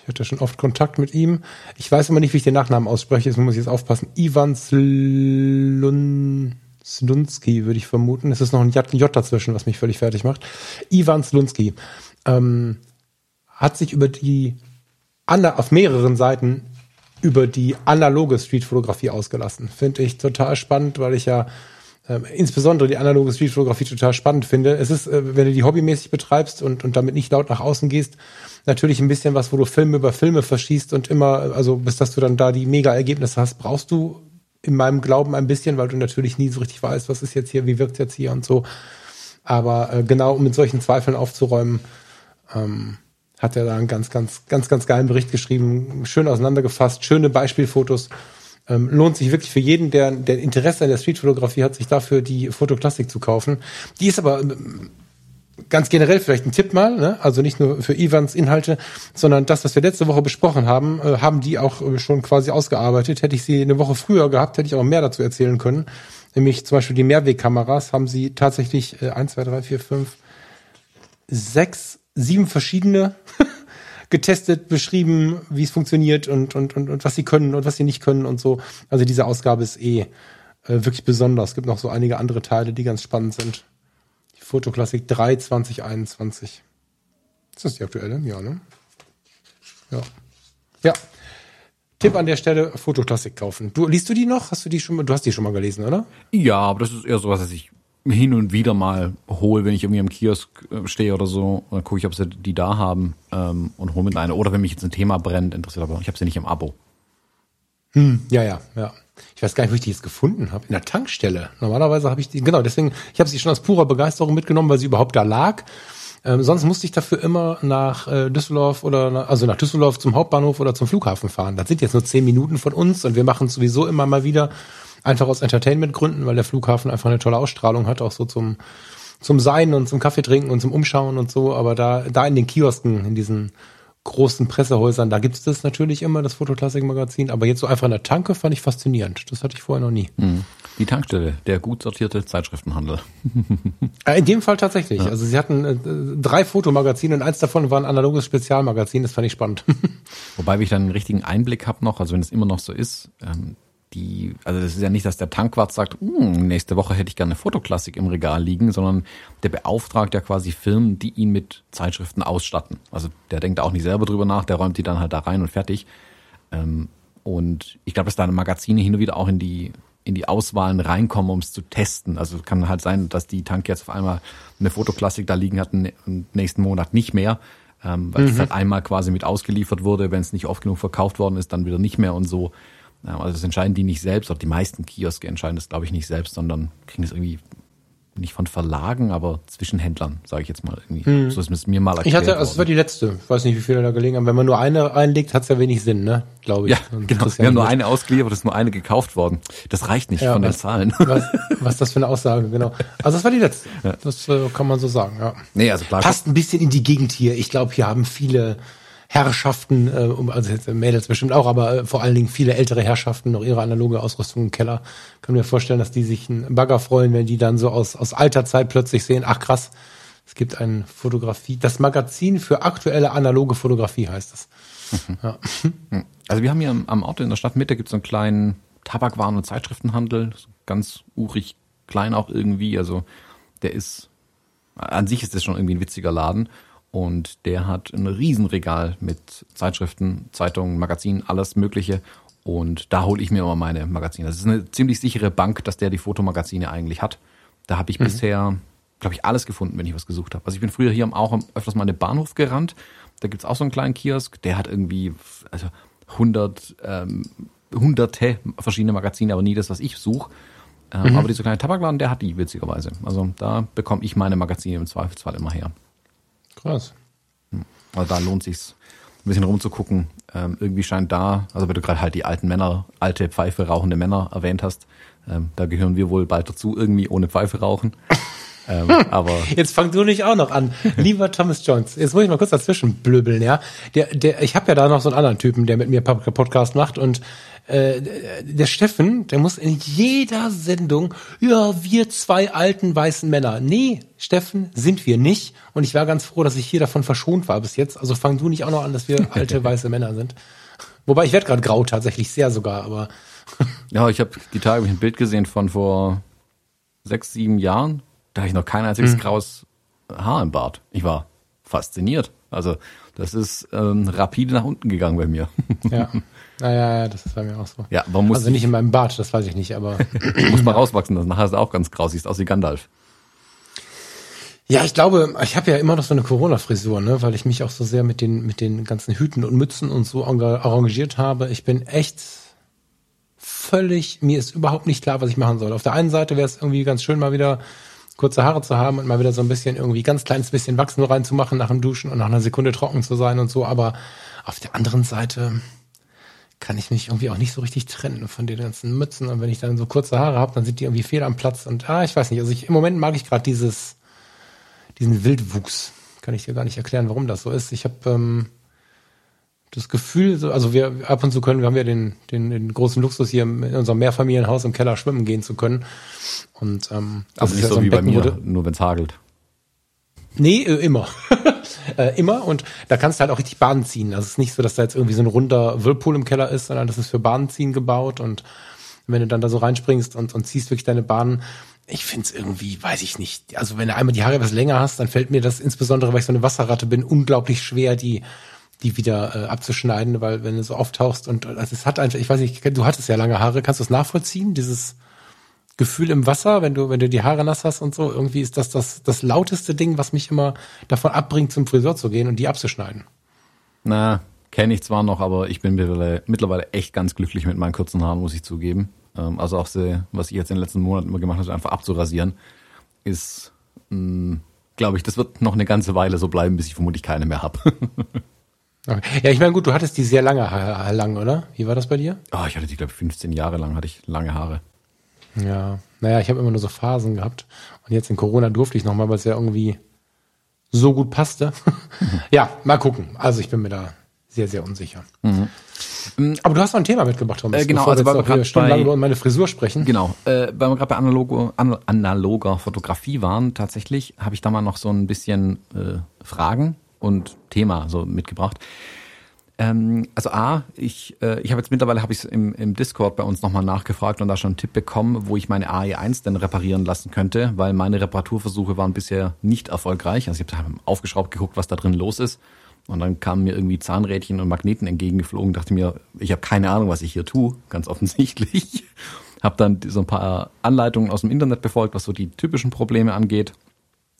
Speaker 2: Ich hatte schon oft Kontakt mit ihm. Ich weiß immer nicht, wie ich den Nachnamen ausspreche, deswegen muss ich jetzt aufpassen. Ivan Slun Slunski, würde ich vermuten. Es ist noch ein J, J dazwischen, was mich völlig fertig macht. Ivan Slunski ähm, hat sich über die auf mehreren Seiten über die analoge Streetfotografie ausgelassen. Finde ich total spannend, weil ich ja äh, insbesondere die analoge Streetfotografie total spannend finde. Es ist, äh, wenn du die hobbymäßig betreibst und, und damit nicht laut nach außen gehst, natürlich ein bisschen was, wo du Filme über Filme verschießt und immer, also bis dass du dann da die Mega-Ergebnisse hast, brauchst du in meinem Glauben ein bisschen, weil du natürlich nie so richtig weißt, was ist jetzt hier, wie wirkt jetzt hier und so. Aber äh, genau, um mit solchen Zweifeln aufzuräumen, ähm, hat er da einen ganz, ganz, ganz, ganz geilen Bericht geschrieben, schön auseinandergefasst, schöne Beispielfotos. Ähm, lohnt sich wirklich für jeden, der, der Interesse an der Streetfotografie hat, sich dafür die Fotoklassik zu kaufen. Die ist aber ähm, ganz generell vielleicht ein Tipp mal, ne? also nicht nur für Ivans Inhalte, sondern das, was wir letzte Woche besprochen haben, äh, haben die auch äh, schon quasi ausgearbeitet. Hätte ich sie eine Woche früher gehabt, hätte ich auch mehr dazu erzählen können. Nämlich zum Beispiel die Mehrwegkameras haben sie tatsächlich äh, 1, 2, 3, 4, 5, 6, sieben verschiedene [LAUGHS] getestet, beschrieben, wie es funktioniert und, und, und, und was sie können und was sie nicht können und so. Also diese Ausgabe ist eh äh, wirklich besonders. Es gibt noch so einige andere Teile, die ganz spannend sind. Die Fotoklassik 3 2021. Ist das die aktuelle? Ja, ne? Ja. Ja. Tipp an der Stelle, Fotoklassik kaufen. Du, liest du die noch? Hast du die schon mal, du hast die schon mal gelesen, oder?
Speaker 1: Ja, aber das ist eher sowas, was ich hin und wieder mal hole, wenn ich irgendwie am Kiosk äh, stehe oder so, dann gucke ich, ob sie die da haben ähm, und hole mit eine. Oder wenn mich jetzt ein Thema brennt, interessiert aber ich habe sie nicht im Abo.
Speaker 2: Hm, ja, ja, ja. Ich weiß gar nicht, wo ich die jetzt gefunden habe. In der Tankstelle. Normalerweise habe ich die, genau, deswegen, ich habe sie schon aus purer Begeisterung mitgenommen, weil sie überhaupt da lag. Ähm, sonst musste ich dafür immer nach äh, Düsseldorf oder nach, also nach Düsseldorf zum Hauptbahnhof oder zum Flughafen fahren. Das sind jetzt nur zehn Minuten von uns und wir machen es sowieso immer mal wieder. Einfach aus Entertainment-Gründen, weil der Flughafen einfach eine tolle Ausstrahlung hat, auch so zum, zum Sein und zum Kaffee trinken und zum Umschauen und so. Aber da, da in den Kiosken, in diesen großen Pressehäusern, da gibt's das natürlich immer, das Fotoklassik-Magazin. Aber jetzt so einfach in der Tanke fand ich faszinierend. Das hatte ich vorher noch nie.
Speaker 1: Mhm. Die Tankstelle, der gut sortierte Zeitschriftenhandel. [LAUGHS]
Speaker 2: Äh, in dem Fall tatsächlich. Ja. Also sie hatten äh, drei Fotomagazine und eins davon war ein analoges Spezialmagazin. Das fand ich spannend. [LAUGHS]
Speaker 1: Wobei ich dann einen richtigen Einblick habe noch, also wenn es immer noch so ist, ähm, die, also das ist ja nicht, dass der Tankwart sagt, hm, nächste Woche hätte ich gerne eine Fotoklassik im Regal liegen, sondern der beauftragt ja quasi Firmen, die ihn mit Zeitschriften ausstatten. Also der denkt auch nicht selber drüber nach, der räumt die dann halt da rein und fertig. Ähm, und ich glaube, dass da Magazine hin und wieder auch in die in die Auswahlen reinkommen, um es zu testen. Also kann halt sein, dass die Tank jetzt auf einmal eine Fotoklassik da liegen hat und nächsten Monat nicht mehr, ähm, weil es mhm. halt einmal quasi mit ausgeliefert wurde, wenn es nicht oft genug verkauft worden ist, dann wieder nicht mehr und so. Also das entscheiden die nicht selbst, auch die meisten Kioske entscheiden das, glaube ich, nicht selbst, sondern kriegen das irgendwie nicht von Verlagen, aber Zwischenhändlern, sage ich jetzt mal irgendwie. Hm. So ist es mir mal erklärt.
Speaker 2: Ich hatte, also es war die letzte. Ich weiß nicht, wie viele da gelegen haben. Wenn man nur eine einlegt, hat es ja wenig Sinn, ne? Glaube ich.
Speaker 1: Ja, genau. Wir haben nur eine ausgeliefert, es ist nur eine gekauft worden. Das reicht nicht ja, von was, den Zahlen. [LAUGHS]
Speaker 2: Was, was das für eine Aussage, genau. Also das war die letzte. Ja. Das äh, kann man so sagen, ja.
Speaker 1: Nee, also klar.
Speaker 2: Passt ein bisschen in die Gegend hier. Ich glaube, hier haben viele Herrschaften, äh, also jetzt Mädels bestimmt auch, aber äh, vor allen Dingen viele ältere Herrschaften noch ihre analoge Ausrüstung im Keller. Kann mir vorstellen, dass die sich einen Bagger freuen, wenn die dann so aus, aus alter Zeit plötzlich sehen, ach krass, es gibt ein Fotografie, das Magazin für aktuelle analoge Fotografie heißt es.
Speaker 1: Mhm. Ja. Also wir haben hier am Ort in der Stadtmitte gibt es so einen kleinen Tabakwaren- und Zeitschriftenhandel, ganz urig klein auch irgendwie, also der ist, an sich ist das schon irgendwie ein witziger Laden und der hat ein Riesenregal mit Zeitschriften, Zeitungen, Magazinen, alles Mögliche. Und da hole ich mir immer meine Magazine. Das ist eine ziemlich sichere Bank, dass der die Fotomagazine eigentlich hat. Da habe ich mhm. bisher, glaube ich, alles gefunden, wenn ich was gesucht habe. Also ich bin früher hier auch öfters mal in den Bahnhof gerannt. Da gibt's auch so einen kleinen Kiosk. Der hat irgendwie also 100, ähm, hunderte verschiedene Magazine, aber nie das, was ich suche. Ähm, mhm. Aber dieser kleine Tabakladen, der hat die witzigerweise. Also da bekomme ich meine Magazine im Zweifelsfall immer her.
Speaker 2: Krass.
Speaker 1: Also da lohnt sich's, ein bisschen rumzugucken. Ähm, irgendwie scheint da, also wenn du gerade halt die alten Männer, alte Pfeife rauchende Männer erwähnt hast, ähm, da gehören wir wohl bald dazu, irgendwie ohne Pfeife rauchen.
Speaker 2: Ähm, aber jetzt fang du nicht auch noch an, lieber Thomas Jones. Jetzt muss ich mal kurz dazwischen blöbeln, ja. Der, der, ich habe ja da noch so einen anderen Typen, der mit mir Podcast macht und äh, der Steffen, der muss in jeder Sendung, ja, wir zwei alten weißen Männer. Nee, Steffen, sind wir nicht. Und ich war ganz froh, dass ich hier davon verschont war bis jetzt. Also fang du nicht auch noch an, dass wir [LAUGHS] alte weiße Männer sind. Wobei ich werde gerade grau tatsächlich sehr sogar, aber.
Speaker 1: ja, ich habe die Tage ein Bild gesehen von vor sechs, sieben Jahren. Da hatte ich noch kein einziges mhm. graues Haar im Bart. Ich war fasziniert. Also das ist ähm, rapide nach unten gegangen bei mir. [LAUGHS]
Speaker 2: Ja. Naja, das ist bei mir auch so.
Speaker 1: Ja, man muss
Speaker 2: Also nicht in meinem Bart, das weiß ich nicht, aber [LAUGHS]
Speaker 1: muss mal rauswachsen, das nachher ist auch ganz grau, siehst aus wie Gandalf.
Speaker 2: ja, ich glaube, ich habe ja immer noch so eine Corona-Frisur, ne, weil ich mich auch so sehr mit den mit den ganzen Hüten und Mützen und so arrangiert habe. Ich bin echt völlig, mir ist überhaupt nicht klar, was ich machen soll. Auf der einen Seite wäre es irgendwie ganz schön, mal wieder kurze Haare zu haben und mal wieder so ein bisschen irgendwie ganz kleines bisschen Wachs nur reinzumachen nach dem Duschen und nach einer Sekunde trocken zu sein und so. Aber auf der anderen Seite kann ich mich irgendwie auch nicht so richtig trennen von den ganzen Mützen. Und wenn ich dann so kurze Haare habe, dann sind die irgendwie fehl am Platz. Und ah, ich weiß nicht. Also ich, im Moment mag ich gerade dieses, diesen Wildwuchs. Kann ich dir gar nicht erklären, warum das so ist. Ich habe ähm, das Gefühl, so, also wir ab und zu können, wir haben ja den, den, den großen Luxus hier in unserem Mehrfamilienhaus im Keller schwimmen gehen zu können. Und ähm, das
Speaker 1: Also
Speaker 2: ist
Speaker 1: nicht
Speaker 2: ja
Speaker 1: so wie bei
Speaker 2: Becken, wo
Speaker 1: mir, nur wenn's hagelt.
Speaker 2: Nee, äh, immer. [LAUGHS] äh, immer. Und da kannst du halt auch richtig Bahnen ziehen. Also es ist nicht so, dass da jetzt irgendwie so ein runder Whirlpool im Keller ist, sondern das ist für Bahnziehen gebaut. Und wenn du dann da so reinspringst und, und ziehst wirklich deine Bahnen, ich find's irgendwie, weiß ich nicht. Also wenn du einmal die Haare etwas länger hast, dann fällt mir das insbesondere, weil ich so eine Wasserratte bin, unglaublich schwer, die die wieder äh, abzuschneiden, weil wenn du so auftauchst und also es hat einfach, ich weiß nicht, du hattest ja lange Haare, kannst du es nachvollziehen, dieses Gefühl im Wasser, wenn du, wenn du die Haare nass hast und so, irgendwie ist das das, das lauteste Ding, was mich immer davon abbringt, zum Friseur zu gehen und die abzuschneiden.
Speaker 1: Na, kenne ich zwar noch, aber ich bin mittlerweile, echt ganz glücklich mit meinen kurzen Haaren, muss ich zugeben. Ähm, also auch sehr, was ich jetzt in den letzten Monaten immer gemacht habe, einfach abzurasieren, ist, glaube ich, das wird noch eine ganze Weile so bleiben, bis ich vermutlich keine mehr habe. [LAUGHS]
Speaker 2: Okay. Ja, ich meine, gut, du hattest die sehr lange Haare lang, oder? Wie war das bei dir?
Speaker 1: oh, ich hatte die, glaube ich, 15 Jahre lang hatte ich lange Haare.
Speaker 2: Ja, naja, ich habe immer nur so Phasen gehabt. Und jetzt in Corona durfte ich nochmal, weil es ja irgendwie so gut passte. [LAUGHS] ja, mal gucken. Also ich bin mir da sehr, sehr unsicher. Aber du hast noch ein Thema mitgebracht, Thomas.
Speaker 1: Äh, genau,
Speaker 2: bevor
Speaker 1: also
Speaker 2: wir
Speaker 1: weil
Speaker 2: jetzt
Speaker 1: grad
Speaker 2: stundenlang über meine Frisur sprechen.
Speaker 1: Genau, äh, weil wir gerade bei analoger, an, analoger Fotografie waren, tatsächlich habe ich da mal noch so ein bisschen äh, Fragen und Thema so mitgebracht. Ähm, also A, ich, äh, ich habe jetzt mittlerweile habe ich im, im Discord bei uns nochmal nachgefragt und da schon einen Tipp bekommen, wo ich meine AE1 denn reparieren lassen könnte, weil meine Reparaturversuche waren bisher nicht erfolgreich. Also ich habe aufgeschraubt geguckt, was da drin los ist. Und dann kamen mir irgendwie Zahnrädchen und Magneten entgegengeflogen. Dachte mir, ich habe keine Ahnung, was ich hier tue, ganz [LAUGHS] offensichtlich. habe dann so ein paar Anleitungen aus dem Internet befolgt, was so die typischen Probleme angeht.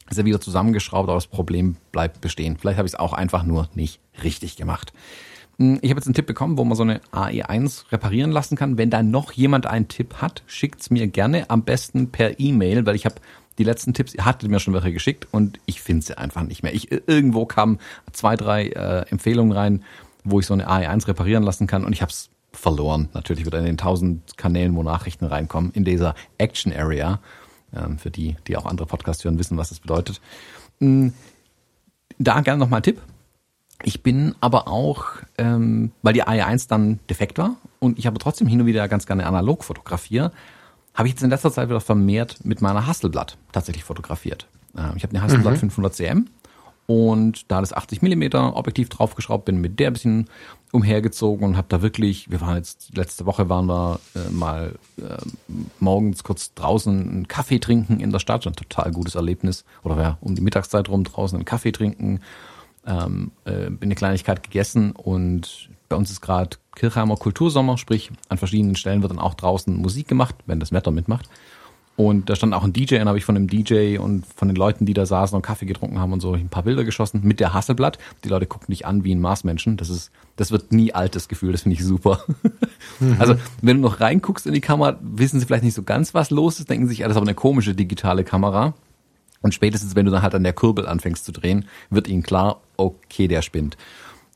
Speaker 1: Ist er wieder zusammengeschraubt, aber das Problem bleibt bestehen. Vielleicht habe ich es auch einfach nur nicht richtig gemacht. Hm, Ich habe jetzt einen Tipp bekommen, wo man so eine AE1 reparieren lassen kann. Wenn da noch jemand einen Tipp hat, schickt's mir gerne. Am besten per E-Mail, weil ich habe die letzten Tipps, ihr hattet mir schon welche geschickt und ich finde sie einfach nicht mehr. Ich, irgendwo kamen zwei, drei äh, Empfehlungen rein, wo ich so eine AE1 reparieren lassen kann und ich habe es verloren. Natürlich wieder in den tausend Kanälen, wo Nachrichten reinkommen, in dieser Action Area. Ähm, für die, die auch andere Podcasts hören, wissen, was das bedeutet. Hm, Da gerne nochmal ein Tipp. Ich bin aber auch, ähm, weil die AE1 dann defekt war und ich aber trotzdem hin und wieder ganz gerne analog fotografiere, habe ich jetzt in letzter Zeit wieder vermehrt mit meiner Hasselblatt tatsächlich fotografiert. Ähm, ich habe eine Hasselblatt 500 cm und da das 80 mm Objektiv draufgeschraubt bin, mit der ein bisschen umhergezogen und habe da wirklich, wir waren jetzt, letzte Woche waren wir äh, mal äh, morgens kurz draußen einen Kaffee trinken in der Stadt, ein total gutes Erlebnis. Oder ja, um die Mittagszeit rum draußen einen Kaffee trinken, ähm, äh, eine Kleinigkeit gegessen und bei uns ist gerade Kirchheimer Kultursommer, sprich an verschiedenen Stellen wird dann auch draußen Musik gemacht, wenn das Wetter mitmacht. Und da stand auch ein DJ, und habe ich von dem DJ und von den Leuten, die da saßen und Kaffee getrunken haben und so, ein paar Bilder geschossen mit der Hasselblatt. Die Leute gucken dich an wie ein Marsmenschen. Das ist, das wird nie altes Gefühl. Das finde ich super. Also, wenn du noch reinguckst in die Kamera, wissen sie vielleicht nicht so ganz, was los ist, denken sich, ja, das ist aber eine komische digitale Kamera. Und spätestens, wenn du dann halt an der Kurbel anfängst zu drehen, wird ihnen klar, okay, der spinnt.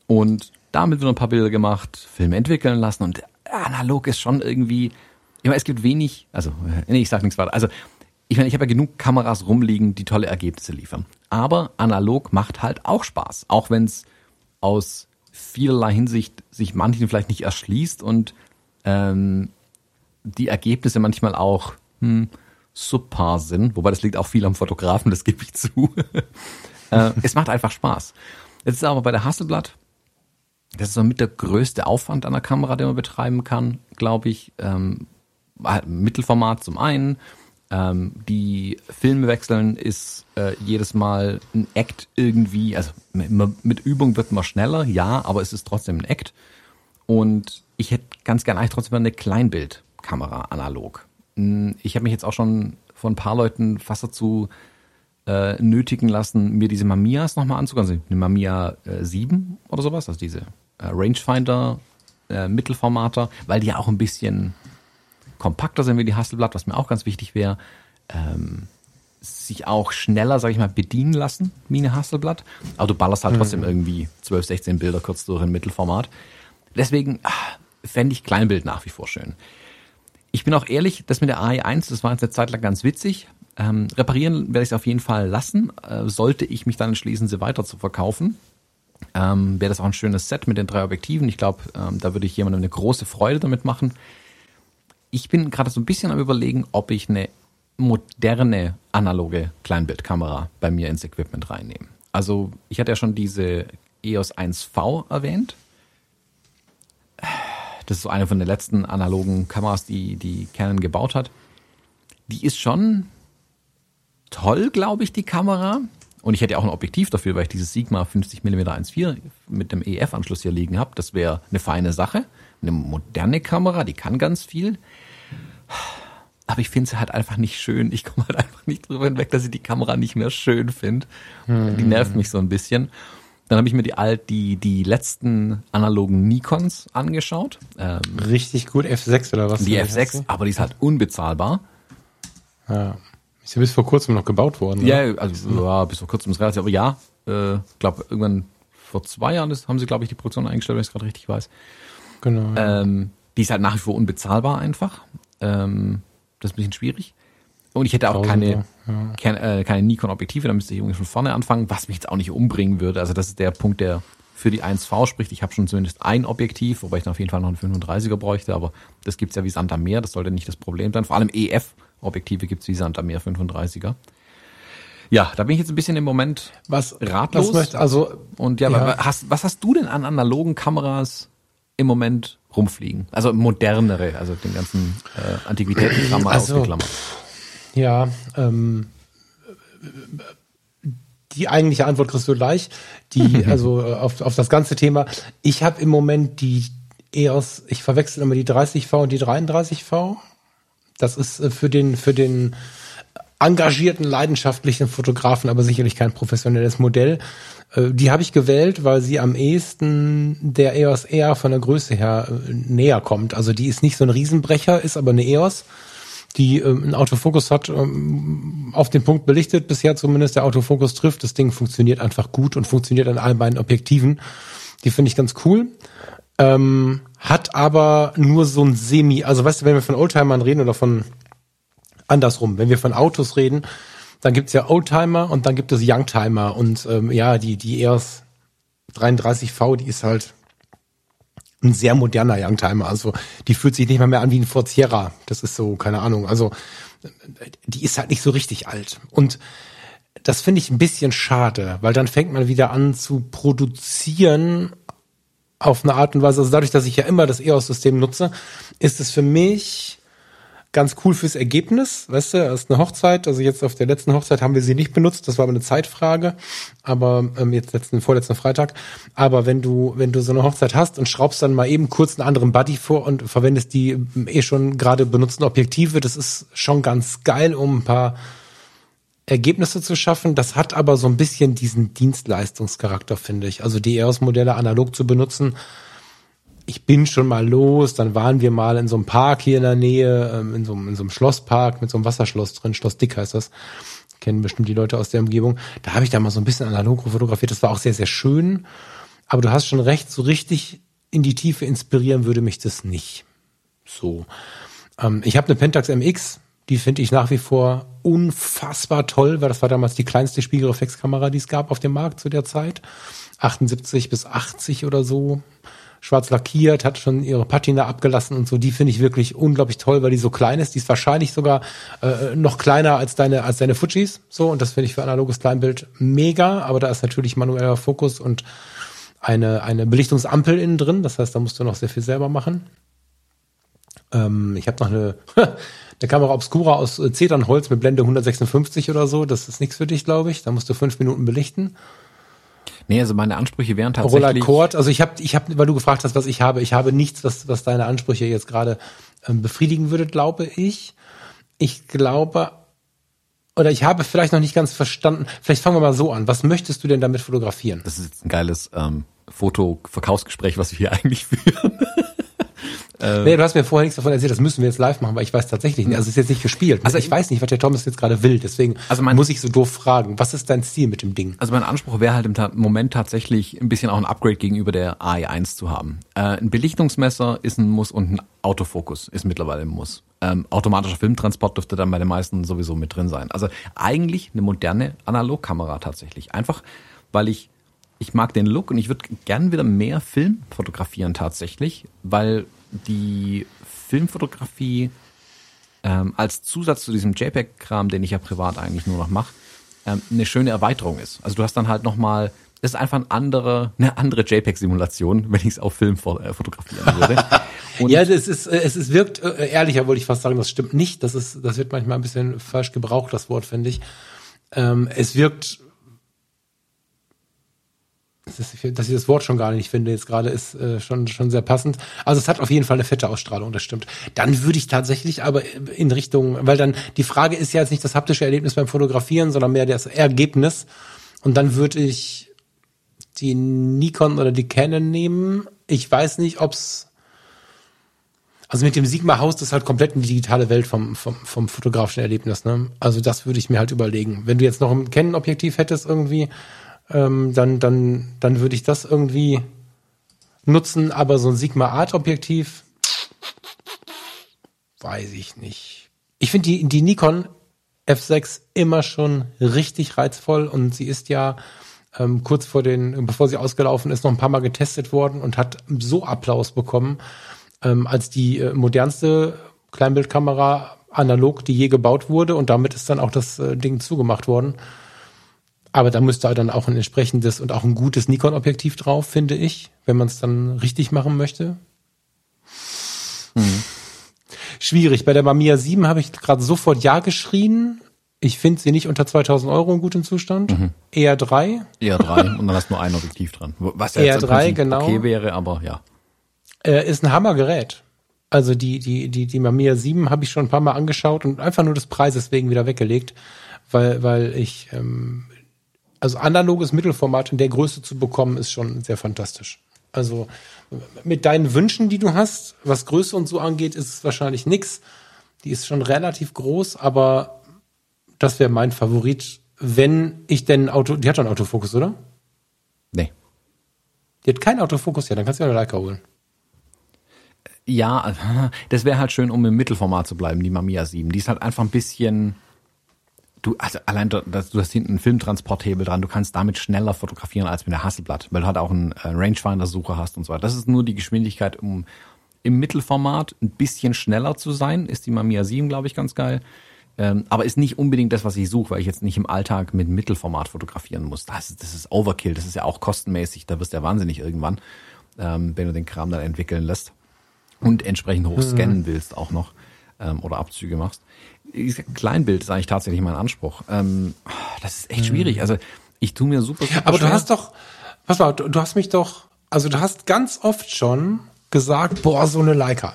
Speaker 1: Und damit wird ein paar Bilder gemacht, Filme entwickeln lassen und analog ist schon irgendwie, ich meine, es gibt wenig, also, äh, nee, ich sag nichts weiter. Also, ich meine, ich habe ja genug Kameras rumliegen, die tolle Ergebnisse liefern. Aber analog macht halt auch Spaß, auch wenn es aus vielerlei Hinsicht sich manchen vielleicht nicht erschließt und ähm, die Ergebnisse manchmal auch hm, subpar sind, wobei das liegt auch viel am Fotografen, das gebe ich zu. [LAUGHS] äh, es macht einfach Spaß. Jetzt ist aber bei der Hasselblatt, das ist so mit der größte Aufwand an der Kamera, den man betreiben kann, glaube ich. Ähm, Mittelformat zum einen, Ähm, die Filme wechseln ist äh, jedes Mal ein Act irgendwie, also mit, mit Übung wird man schneller, ja, aber es ist trotzdem ein Act. Und ich hätte ganz gerne eigentlich trotzdem eine Kleinbildkamera analog. Hm, ich habe mich jetzt auch schon von ein paar Leuten fast dazu äh, nötigen lassen, mir diese Mamias nochmal anzugucken. Also eine Mamiya äh, 7 oder sowas, also diese äh, Rangefinder äh, Mittelformater, weil die ja auch ein bisschen kompakter sind wie die Hasselblatt, was mir auch ganz wichtig wäre. Ähm, sich auch schneller, sag ich mal, bedienen lassen wie eine Hasselblatt. Aber du ballerst halt mhm. trotzdem irgendwie 12, 16 Bilder kurz durch in Mittelformat. Deswegen ah, fände ich Kleinbild nach wie vor schön. Ich bin auch ehrlich, das mit der AI1, das war jetzt eine Zeit lang ganz witzig. Ähm, reparieren werde ich es auf jeden Fall lassen. Äh, sollte ich mich dann entschließen, sie weiter zu verkaufen, ähm, wäre das auch ein schönes Set mit den drei Objektiven. Ich glaube, ähm, da würde ich jemandem eine große Freude damit machen. Ich bin gerade so ein bisschen am überlegen, ob ich eine moderne analoge Kleinbildkamera bei mir ins Equipment reinnehme. Also ich hatte ja schon diese EOS 1V erwähnt. Das ist so eine von den letzten analogen Kameras, die, die Canon gebaut hat. Die ist schon toll, glaube ich, die Kamera. Und ich hätte auch ein Objektiv dafür, weil ich dieses Sigma 50 mm 1.4 mit dem EF-Anschluss hier liegen habe. Das wäre eine feine Sache. Eine moderne Kamera, die kann ganz viel. Aber ich finde sie halt einfach nicht schön. Ich komme halt einfach nicht drüber hinweg, dass ich die Kamera nicht mehr schön finde. Hm. Die nervt mich so ein bisschen. Dann habe ich mir die alt, die, die letzten analogen Nikons angeschaut.
Speaker 2: Ähm, Richtig gut, F6 oder was?
Speaker 1: Die F6, aber die ist halt unbezahlbar.
Speaker 2: Ja. Ist ja bis vor kurzem noch gebaut worden.
Speaker 1: Ja, oder? also ja, bis vor kurzem ist relativ, aber ja, äh, glaube irgendwann vor zwei Jahren ist, haben sie, glaube ich, die Produktion eingestellt, wenn ich es gerade richtig weiß. Genau. Ja. Ähm, die ist halt nach wie vor unbezahlbar einfach. Ähm, das ist ein bisschen schwierig. Und ich hätte auch keine, ja. keine, äh, keine Nikon-Objektive, da müsste ich irgendwie von vorne anfangen, was mich jetzt auch nicht umbringen würde. Also das ist der Punkt, der für die 1V spricht. Ich habe schon zumindest ein Objektiv, wobei ich dann auf jeden Fall noch einen 35er bräuchte, aber das gibt's ja wie Sand am Meer, das sollte nicht das Problem sein. Vor allem EF-Objektive gibt's wie Sand am Meer 35er. Ja, da bin ich jetzt ein bisschen im Moment
Speaker 2: was ratlos. Was möchte, also
Speaker 1: und ja, ja. Hast, was hast du denn an analogen Kameras im Moment rumfliegen? Also modernere, also den ganzen äh, Antiquitätenkram also, ausgeklammert.
Speaker 2: Ja, ähm, die eigentliche Antwort kriegst du gleich. Die, [LAUGHS] also äh, auf, auf das ganze Thema. Ich habe im Moment die EOS, ich verwechsel immer die 30V und die 33V. Das ist äh, für den, für den engagierten, leidenschaftlichen Fotografen aber sicherlich kein professionelles Modell. Äh, die habe ich gewählt, weil sie am ehesten der EOS R von der Größe her näher kommt. Also die ist nicht so ein Riesenbrecher, ist aber eine EOS die ähm, einen Autofokus hat, ähm, auf den Punkt belichtet, bisher zumindest der Autofokus trifft. Das Ding funktioniert einfach gut und funktioniert an allen beiden Objektiven. Die finde ich ganz cool. Ähm, hat aber nur so ein Semi, also weißt du, wenn wir von Oldtimern reden oder von andersrum, wenn wir von Autos reden, dann gibt's ja Oldtimer und dann gibt es Youngtimer und ähm, ja, die, die EOS 33V, die ist halt ein sehr moderner Youngtimer. Also die fühlt sich nicht mal mehr an wie ein Ford Sierra. Das ist so, keine Ahnung. Also die ist halt nicht so richtig alt. Und das finde ich ein bisschen schade, weil dann fängt man wieder an zu produzieren auf eine Art und Weise. Also dadurch, dass ich ja immer das EOS-System nutze, ist es für mich ganz cool fürs Ergebnis, weißt du, ist eine Hochzeit, also jetzt auf der letzten Hochzeit haben wir sie nicht benutzt, das war aber eine Zeitfrage, aber ähm, jetzt letzten, vorletzten Freitag, aber wenn du, wenn du so eine Hochzeit hast und schraubst dann mal eben kurz einen anderen Buddy vor und verwendest die ähm, eh schon gerade benutzten Objektive, das ist schon ganz geil, um ein paar Ergebnisse zu schaffen. Das hat aber so ein bisschen diesen Dienstleistungscharakter, finde ich. Also die EOS-Modelle analog zu benutzen, ich bin schon mal los, dann waren wir mal in so einem Park hier in der Nähe, ähm, in so, einem, in so einem Schlosspark mit so einem Wasserschloss drin, Schloss Dick heißt das. Kennen bestimmt die Leute aus der Umgebung. Da habe ich da mal so ein bisschen analog fotografiert. Das war auch sehr, sehr schön. Aber du hast schon recht, so richtig in die Tiefe inspirieren würde mich das nicht. So. Ähm, ich habe eine Pentax MX, die finde ich nach wie vor unfassbar toll, weil das war damals die kleinste Spiegelreflexkamera, die es gab auf dem Markt zu der Zeit. 78 bis 80 oder so schwarz lackiert, hat schon ihre Patina abgelassen und so. Die finde ich wirklich unglaublich toll, weil die so klein ist. Die ist wahrscheinlich sogar äh, noch kleiner als deine als deine Fujis. So und das finde ich für analoges Kleinbild mega. Aber da ist natürlich manueller Fokus und eine eine Belichtungsampel innen drin. Das heißt, da musst du noch sehr viel selber machen. Ähm, ich habe noch eine, [LAUGHS] eine Kamera Obscura aus äh, Zedernholz mit Blende 156 oder so. Das ist nichts für dich, glaube ich. Da musst du fünf Minuten belichten.
Speaker 1: Nee, also meine Ansprüche wären tatsächlich.
Speaker 2: Roller Cord, also ich habe, ich hab, weil du gefragt hast, was ich habe, ich habe nichts, was, was deine Ansprüche jetzt gerade ähm, befriedigen würde, glaube ich. Ich glaube, oder ich habe vielleicht noch nicht ganz verstanden, vielleicht fangen wir mal so an. Was möchtest du denn damit fotografieren?
Speaker 1: Das ist jetzt ein geiles ähm, Foto-Verkaufsgespräch, was wir hier [LAUGHS] eigentlich führen.
Speaker 2: Äh, nee, du hast mir vorher nichts davon erzählt, das müssen wir jetzt live machen, weil ich weiß tatsächlich nicht. Also es ist jetzt nicht gespielt. Also ich weiß nicht, was der Thomas jetzt gerade will. Deswegen also mein, muss ich so doof fragen. Was ist dein Ziel mit dem Ding?
Speaker 1: Also mein Anspruch wäre halt im Moment tatsächlich ein bisschen auch ein Upgrade gegenüber der AI1 zu haben. Äh, ein Belichtungsmesser ist ein Muss und ein Autofokus ist mittlerweile ein Muss. Ähm, automatischer Filmtransport dürfte dann bei den meisten sowieso mit drin sein. Also eigentlich eine moderne Analogkamera tatsächlich. Einfach, weil ich ich mag den Look und ich würde gern wieder mehr Film fotografieren tatsächlich, weil die Filmfotografie ähm, als Zusatz zu diesem JPEG-Kram, den ich ja privat eigentlich nur noch mache, ähm, eine schöne Erweiterung ist. Also du hast dann halt nochmal, das ist einfach eine andere, eine andere JPEG-Simulation, wenn ich es auf Film äh, fotografieren würde. [LAUGHS]
Speaker 2: Ja, es ist, äh, es ist, wirkt äh, ehrlicher, wollte ich fast sagen, das stimmt nicht. Das ist, das wird manchmal ein bisschen falsch gebraucht, das Wort, finde ich. Ähm, es wirkt dass ich das Wort schon gar nicht finde, jetzt gerade ist äh, schon, schon sehr passend. Also es hat auf jeden Fall eine fette Ausstrahlung, das stimmt. Dann würde ich tatsächlich aber in Richtung, weil dann die Frage ist ja jetzt nicht das haptische Erlebnis beim Fotografieren, sondern mehr das Ergebnis. Und dann würde ich die Nikon oder die Canon nehmen. Ich weiß nicht, ob's also mit dem Sigma Haus das ist halt komplett eine digitale Welt vom, vom, vom fotografischen Erlebnis. Ne? Also das würde ich mir halt überlegen. Wenn du jetzt noch ein Canon-Objektiv hättest irgendwie, ähm, dann, dann, dann würde ich das irgendwie nutzen. Aber so ein Sigma Art Objektiv, weiß ich nicht. Ich finde die, die Nikon F6 immer schon richtig reizvoll und sie ist ja ähm, kurz vor den, bevor sie ausgelaufen ist, noch ein paar Mal getestet worden und hat so Applaus bekommen, ähm, als die äh, modernste Kleinbildkamera analog, die je gebaut wurde und damit ist dann auch das äh, Ding zugemacht worden. Aber da müsste dann auch ein entsprechendes und auch ein gutes Nikon-Objektiv drauf, finde ich, wenn man es dann richtig machen möchte. Hm. Schwierig. Bei der Mamiya 7 habe ich gerade sofort Ja geschrien. Ich finde sie nicht unter 2000 Euro in gutem Zustand. Mhm. Eher 3.
Speaker 1: Eher 3 und dann hast du nur ein Objektiv dran.
Speaker 2: Was ja Eher 3, genau.
Speaker 1: okay wäre, aber ja.
Speaker 2: Äh, ist ein Hammergerät. Also die, die, die, die Mamiya 7 habe ich schon ein paar Mal angeschaut und einfach nur des Preises wegen wieder weggelegt, weil, weil ich ähm, also analoges Mittelformat in der Größe zu bekommen, ist schon sehr fantastisch. Also mit deinen Wünschen, die du hast, was Größe und so angeht, ist es wahrscheinlich nix. Die ist schon relativ groß, aber das wäre mein Favorit, wenn ich denn Auto, die hat einen Autofokus, oder?
Speaker 1: Nee.
Speaker 2: Die hat keinen Autofokus, ja, dann kannst du ja eine Leica holen.
Speaker 1: Ja, [LAUGHS] das wäre halt schön, um im Mittelformat zu bleiben, die Mamiya 7. Die ist halt einfach ein bisschen, du, also allein du, du hast hinten einen Filmtransporthebel dran, du kannst damit schneller fotografieren als mit der Hasselblatt, weil du halt auch einen äh, Rangefinder-Sucher hast und so weiter. Das ist nur die Geschwindigkeit, um im Mittelformat ein bisschen schneller zu sein, ist die Mamiya 7, glaube ich, ganz geil. Ähm, aber ist nicht unbedingt das, was ich suche, weil ich jetzt nicht im Alltag mit Mittelformat fotografieren muss. Das ist, das ist Overkill, das ist ja auch kostenmäßig, da wirst du ja wahnsinnig irgendwann, ähm, wenn du den Kram dann entwickeln lässt und entsprechend hoch scannen willst auch noch ähm, oder Abzüge machst. Kleinbild ist eigentlich tatsächlich mein Anspruch. Ähm, das ist echt schwierig. Mhm. Also ich tue mir super, super
Speaker 2: Aber du hast doch, pass mal, du, du hast mich doch, also du hast ganz oft schon gesagt, boah, so eine Leica.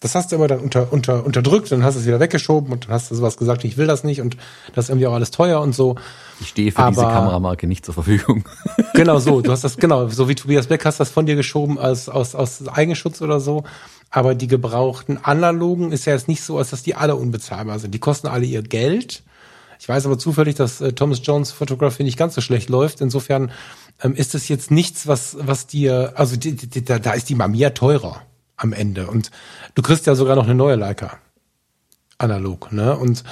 Speaker 2: Das hast du immer dann unter, unter, unterdrückt, dann hast du es wieder weggeschoben und dann hast du sowas gesagt, ich will das nicht und das ist irgendwie auch alles teuer und so.
Speaker 1: Ich stehe für Aber, diese Kameramarke nicht zur Verfügung.
Speaker 2: Genau so, du hast das, [LAUGHS] genau, so wie Tobias Beck hast das von dir geschoben als, aus, aus Eigenschutz oder so. Aber die gebrauchten analogen ist ja jetzt nicht so, als dass die alle unbezahlbar sind. Die kosten alle ihr Geld. Ich weiß aber zufällig, dass äh, Thomas Jones Photography nicht ganz so schlecht läuft. Insofern ähm, ist es jetzt nichts, was, was dir, also die, die, da, da ist die Mamiya teurer am Ende. Und du kriegst ja sogar noch eine neue Leica. Analog, ne? Und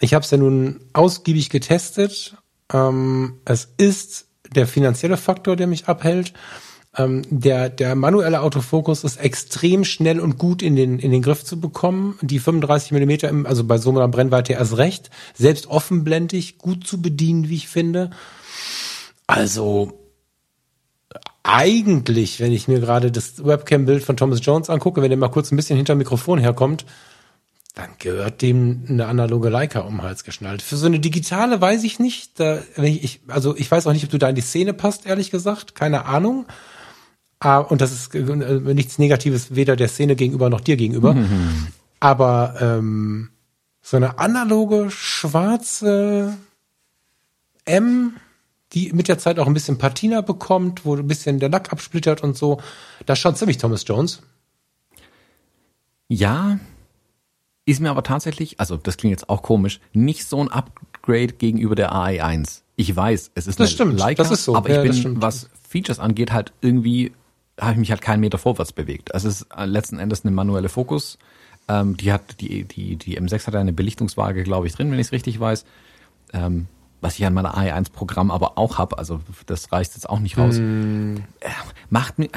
Speaker 2: ich habe es ja nun ausgiebig getestet. Ähm, es ist der finanzielle Faktor, der mich abhält. Ähm, der, der manuelle Autofokus ist extrem schnell und gut in den, in den Griff zu bekommen. Die 35 Millimeter, im, also bei so einer Brennweite erst recht. Selbst offenblendig, gut zu bedienen, wie ich finde. Also, eigentlich, wenn ich mir gerade das Webcam-Bild von Thomas Jones angucke, wenn der mal kurz ein bisschen hinter Mikrofon herkommt, dann gehört dem eine analoge Leica um den Hals geschnallt. Für so eine digitale weiß ich nicht. Da, wenn ich, ich, also ich weiß auch nicht, ob du da in die Szene passt, ehrlich gesagt. Keine Ahnung. Ah, und das ist äh, nichts Negatives weder der Szene gegenüber noch dir gegenüber. Mhm. Aber ähm, so eine analoge schwarze M die mit der Zeit auch ein bisschen Patina bekommt, wo ein bisschen der Lack absplittert und so. Das schaut ziemlich Thomas Jones.
Speaker 1: Ja, ist mir aber tatsächlich, also das klingt jetzt auch komisch, nicht so ein Upgrade gegenüber der AI1. Ich weiß, es ist
Speaker 2: das eine stimmt, Leica,
Speaker 1: das ist so. aber ja, ich bin, was Features angeht, halt irgendwie habe ich mich halt keinen Meter vorwärts bewegt. Also es ist äh, letzten Endes eine manuelle Fokus. Ähm, die hat die die die M6 hat eine Belichtungswaage, glaube ich, drin, wenn ich es richtig weiß. Ähm, was ich an meiner AI1-Programm aber auch habe, also das reicht jetzt auch nicht raus. Mm. Macht mir,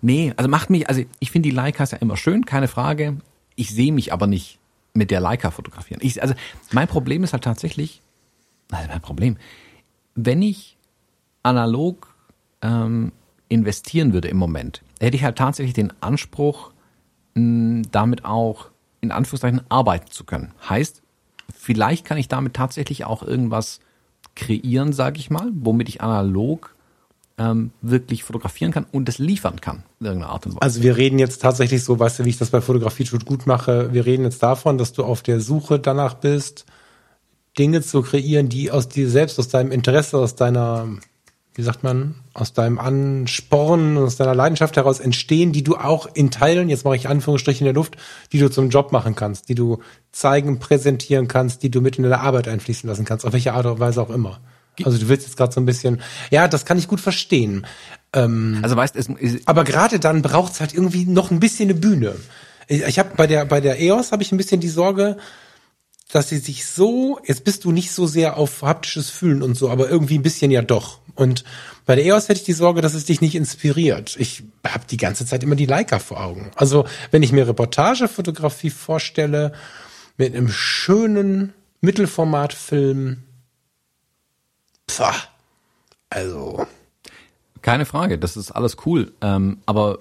Speaker 1: nee, also macht mich, also ich finde die Leicas ja immer schön, keine Frage. Ich sehe mich aber nicht mit der Leica fotografieren. Ich, also mein Problem ist halt tatsächlich, also mein Problem, wenn ich analog ähm, investieren würde im Moment, hätte ich halt tatsächlich den Anspruch, damit auch in Anführungszeichen arbeiten zu können. Heißt, vielleicht kann ich damit tatsächlich auch irgendwas kreieren, sage ich mal, womit ich analog ähm, wirklich fotografieren kann und es liefern kann, in irgendeiner Art und Weise.
Speaker 2: Also wir reden jetzt tatsächlich so, weißt du, wie ich das bei Fotografie schon gut mache, wir reden jetzt davon, dass du auf der Suche danach bist, Dinge zu kreieren, die aus dir selbst, aus deinem Interesse, aus deiner wie sagt man, aus deinem Ansporn, aus deiner Leidenschaft heraus entstehen, die du auch in Teilen, jetzt mache ich Anführungsstriche in der Luft, die du zum Job machen kannst, die du zeigen, präsentieren kannst, die du mit in deine Arbeit einfließen lassen kannst, auf welche Art und Weise auch immer. Also du willst jetzt gerade so ein bisschen, ja, das kann ich gut verstehen. Ähm,
Speaker 1: also weißt es,
Speaker 2: aber gerade dann braucht's halt irgendwie noch ein bisschen eine Bühne. Ich, ich habe bei der bei der EOS habe ich ein bisschen die Sorge, dass sie sich so, jetzt bist du nicht so sehr auf haptisches Fühlen und so, aber irgendwie ein bisschen ja doch. Und bei der EOS hätte ich die Sorge, dass es dich nicht inspiriert. Ich habe die ganze Zeit immer die Leica vor Augen. Also wenn ich mir Reportagefotografie vorstelle mit einem schönen Mittelformatfilm, pfah, also
Speaker 1: keine Frage, das ist alles cool. Ähm, aber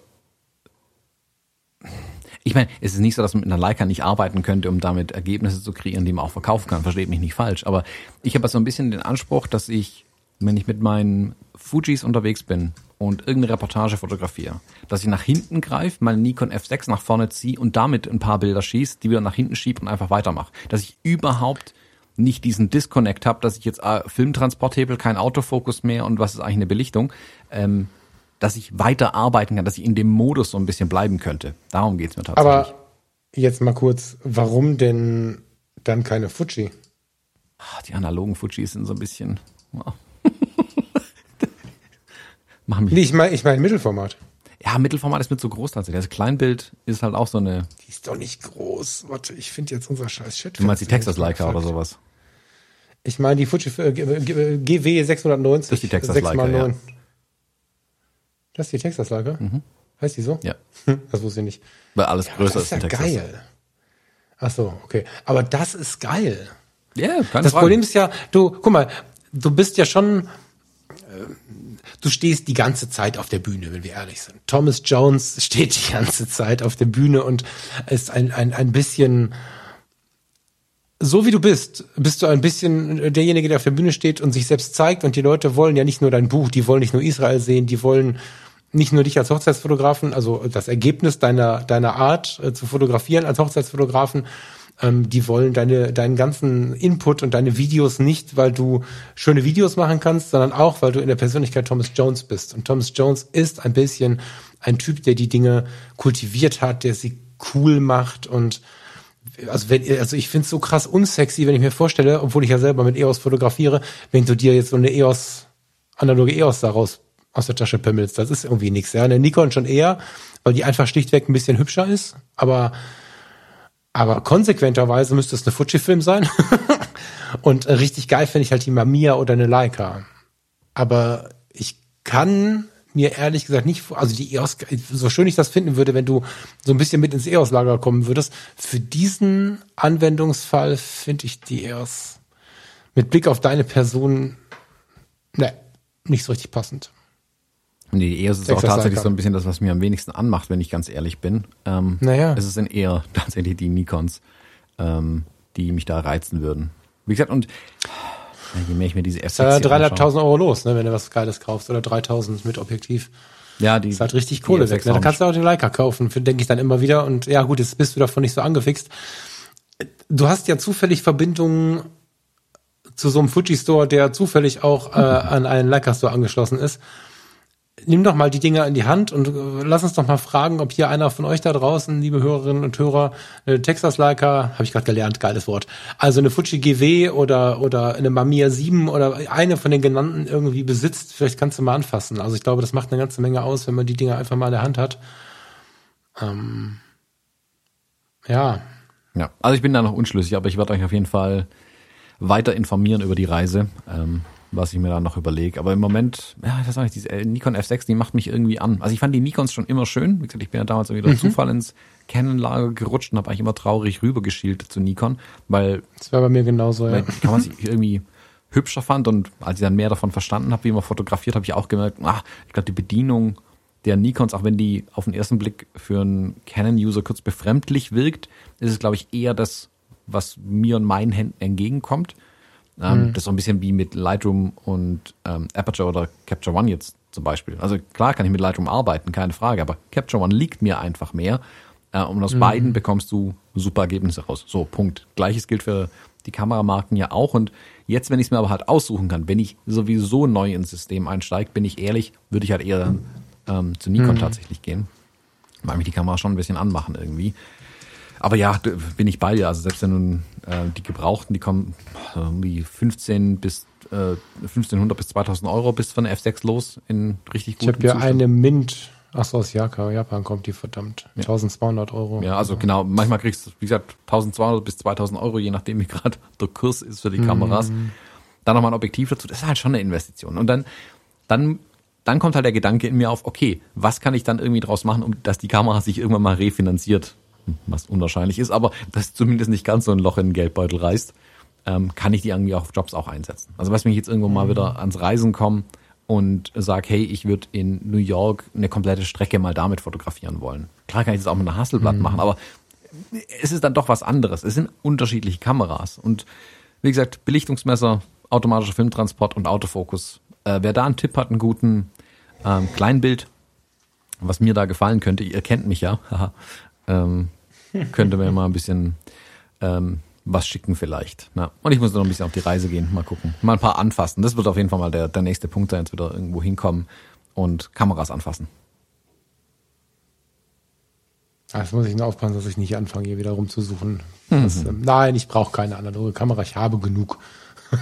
Speaker 1: ich meine, es ist nicht so, dass man mit einer Leica nicht arbeiten könnte, um damit Ergebnisse zu kreieren, die man auch verkaufen kann. Versteht mich nicht falsch. Aber ich habe so ein bisschen den Anspruch, dass ich wenn ich mit meinen Fujis unterwegs bin und irgendeine Reportage fotografiere, dass ich nach hinten greife, meine Nikon F6 nach vorne ziehe und damit ein paar Bilder schieße, die wieder nach hinten schiebe und einfach weitermache. Dass ich überhaupt nicht diesen Disconnect habe, dass ich jetzt äh, Filmtransporthebel, kein Autofokus mehr und was ist eigentlich eine Belichtung, ähm, dass ich weiter arbeiten kann, dass ich in dem Modus so ein bisschen bleiben könnte. Darum geht's mir tatsächlich.
Speaker 2: Aber jetzt mal kurz, warum denn dann keine Fuji?
Speaker 1: Ach, die analogen Fujis sind so ein bisschen... Oh. [LAUGHS] Machen
Speaker 2: nee, ich meine ich mein Mittelformat.
Speaker 1: Ja, Mittelformat ist mir zu groß tatsächlich. Das Kleinbild ist halt auch so eine.
Speaker 2: Die ist doch nicht groß. Warte, ich finde jetzt unser scheiß Chat.
Speaker 1: Du meinst die Texas Leica oder sowas?
Speaker 2: Ich meine die Fuji äh, GW 690.
Speaker 1: Das ist die Texas Leica. Ja.
Speaker 2: Das ist die Texas Leica? Mhm. Heißt die so?
Speaker 1: Ja.
Speaker 2: Das wusste ich nicht.
Speaker 1: Weil alles ja, größer ist,
Speaker 2: ist ja
Speaker 1: Texas.
Speaker 2: geil. Ach so, okay. Aber das ist geil.
Speaker 1: Ja, yeah, keine
Speaker 2: Das Frage. Problem ist ja, du, guck mal, du bist ja schon, äh, du stehst die ganze Zeit auf der Bühne, wenn wir ehrlich sind. Thomas Jones steht die ganze Zeit auf der Bühne und ist ein, ein, ein bisschen, so wie du bist, bist du ein bisschen derjenige, der auf der Bühne steht und sich selbst zeigt und die Leute wollen ja nicht nur dein Buch, die wollen nicht nur Israel sehen, die wollen nicht nur dich als Hochzeitsfotografen, also das Ergebnis deiner, deiner Art äh, zu fotografieren als Hochzeitsfotografen, ähm, die wollen deine, deinen ganzen Input und deine Videos nicht, weil du schöne Videos machen kannst, sondern auch, weil du in der Persönlichkeit Thomas Jones bist. Und Thomas Jones ist ein bisschen ein Typ, der die Dinge kultiviert hat, der sie cool macht und also wenn, also ich finde es so krass unsexy, wenn ich mir vorstelle, obwohl ich ja selber mit EOS fotografiere, wenn du dir jetzt so eine EOS, analoge EOS daraus aus der Tasche pimmelst, das ist irgendwie nichts. Ja, eine Nikon schon eher, weil die einfach schlichtweg ein bisschen hübscher ist, aber aber konsequenterweise müsste es eine Fuji-Film sein. [LAUGHS] und richtig geil finde ich halt die Mamiya oder eine Leica. Aber ich kann mir ehrlich gesagt nicht, also die EOS, so schön ich das finden würde, wenn du so ein bisschen mit ins EOS-Lager kommen würdest, für diesen Anwendungsfall finde ich die EOS mit Blick auf deine Person, ne, nicht so richtig passend.
Speaker 1: Nee, eher ist es auch
Speaker 2: Texas
Speaker 1: tatsächlich
Speaker 2: Leica.
Speaker 1: so ein bisschen das, was mir am wenigsten anmacht, wenn ich ganz ehrlich bin. Ähm,
Speaker 2: Naja.
Speaker 1: Es sind eher [LAUGHS] tatsächlich die Nikons, ähm, die mich da reizen würden. Wie gesagt, und ja, je mehr ich mir diese
Speaker 2: Ist ja
Speaker 1: F6 hier anschaue-
Speaker 2: 3.500 Euro los, ne, wenn du was Geiles kaufst. Oder 3.000 mit Objektiv.
Speaker 1: ja, die
Speaker 2: ist halt richtig Kohle weg. Ne? Da
Speaker 1: F6
Speaker 2: kannst du auch den Leica kaufen, denke ich dann immer wieder. Und ja gut, jetzt bist du davon nicht so angefixt. Du hast ja zufällig Verbindungen zu so einem Fuji-Store, der zufällig auch äh, an einen Leica-Store angeschlossen ist. Nimm doch mal die Dinger in die Hand und äh, lass uns doch mal fragen, ob hier einer von euch da draußen, liebe Hörerinnen und Hörer, eine Texas Leica, habe ich gerade gelernt, geiles Wort, also eine Fuji GW oder oder eine Mamiya 7 oder eine von den genannten irgendwie besitzt. Vielleicht kannst du mal anfassen. Also ich glaube, das macht eine ganze Menge aus, wenn man die Dinger einfach mal in der Hand hat. Ähm, ja,
Speaker 1: Ja, also ich bin da noch unschlüssig, aber ich werde euch auf jeden Fall weiter informieren über die Reise, ähm, was ich mir da noch überlege. Aber im Moment, ja, ich weiß auch nicht, diese äh, Nikon F6, die macht mich irgendwie an. Also ich fand die Nikons schon immer schön. Wie gesagt, ich bin ja damals irgendwie durch Zufall ins Canon-Lager gerutscht und habe eigentlich immer traurig rübergeschielt zu Nikon, weil
Speaker 2: das war bei mir genauso. Ja.
Speaker 1: kann man sich irgendwie hübscher fand und als ich dann mehr davon verstanden habe, wie man fotografiert, habe ich auch gemerkt, ach, ich glaube die Bedienung der Nikons, auch wenn die auf den ersten Blick für einen Canon-User kurz befremdlich wirkt, ist es glaube ich eher das, was mir und meinen Händen entgegenkommt. Ähm, Das ist so ein bisschen wie mit Lightroom und ähm, Aperture oder Capture One jetzt zum Beispiel. Also klar kann ich mit Lightroom arbeiten, keine Frage, aber Capture One liegt mir einfach mehr. Äh, und aus beiden bekommst du super Ergebnisse raus. So, Punkt. Gleiches gilt für die Kameramarken ja auch. Und jetzt, wenn ich es mir aber halt aussuchen kann, wenn ich sowieso neu ins System einsteige, bin ich ehrlich, würde ich halt eher ähm, zu Nikon tatsächlich gehen. Weil mich die Kamera schon ein bisschen anmachen irgendwie. Aber ja, bin ich bei dir. Also selbst wenn nun äh, die Gebrauchten, die kommen irgendwie 15 bis äh, 1500 bis 2000 Euro bis von der F6 los in richtig
Speaker 2: Ich
Speaker 1: gutem
Speaker 2: habe ja eine Mint, ach so aus Japan, Japan kommt die verdammt, 1200 Euro.
Speaker 1: Ja, also genau, manchmal kriegst du, wie gesagt, 1200 bis 2000 Euro, je nachdem wie [LAUGHS] gerade der Kurs ist für die Kameras. Dann nochmal ein Objektiv dazu, das ist halt schon eine Investition. Und dann, dann, dann kommt halt der Gedanke in mir auf, okay, was kann ich dann irgendwie draus machen, um dass die Kamera sich irgendwann mal refinanziert, was unwahrscheinlich ist, aber das zumindest nicht ganz so ein Loch in den Geldbeutel reißt, ähm, kann ich die irgendwie auf Jobs auch einsetzen. Also was wenn ich jetzt irgendwo mal wieder ans Reisen komme und sag, hey, ich würde in New York eine komplette Strecke mal damit fotografieren wollen. Klar kann ich das auch mit einer Hasselblatt machen, aber es ist dann doch was anderes. Es sind unterschiedliche Kameras. Und wie gesagt, Belichtungsmesser, automatischer Filmtransport und Autofokus. Äh, wer da einen Tipp hat, einen guten ähm, Kleinbild, was mir da gefallen könnte, ihr kennt mich ja, [LAUGHS] ähm, könnte mir mal ein bisschen ähm, was schicken vielleicht. Ja. Und ich muss noch ein bisschen auf die Reise gehen, mal gucken. Mal ein paar anfassen. Das wird auf jeden Fall mal der, der nächste Punkt sein, jetzt wieder irgendwo hinkommen und Kameras anfassen.
Speaker 2: Das muss ich nur aufpassen, dass ich nicht anfange, hier wieder rumzusuchen. Das, ähm, nein, ich brauche keine analoge Kamera, ich habe genug. [LAUGHS]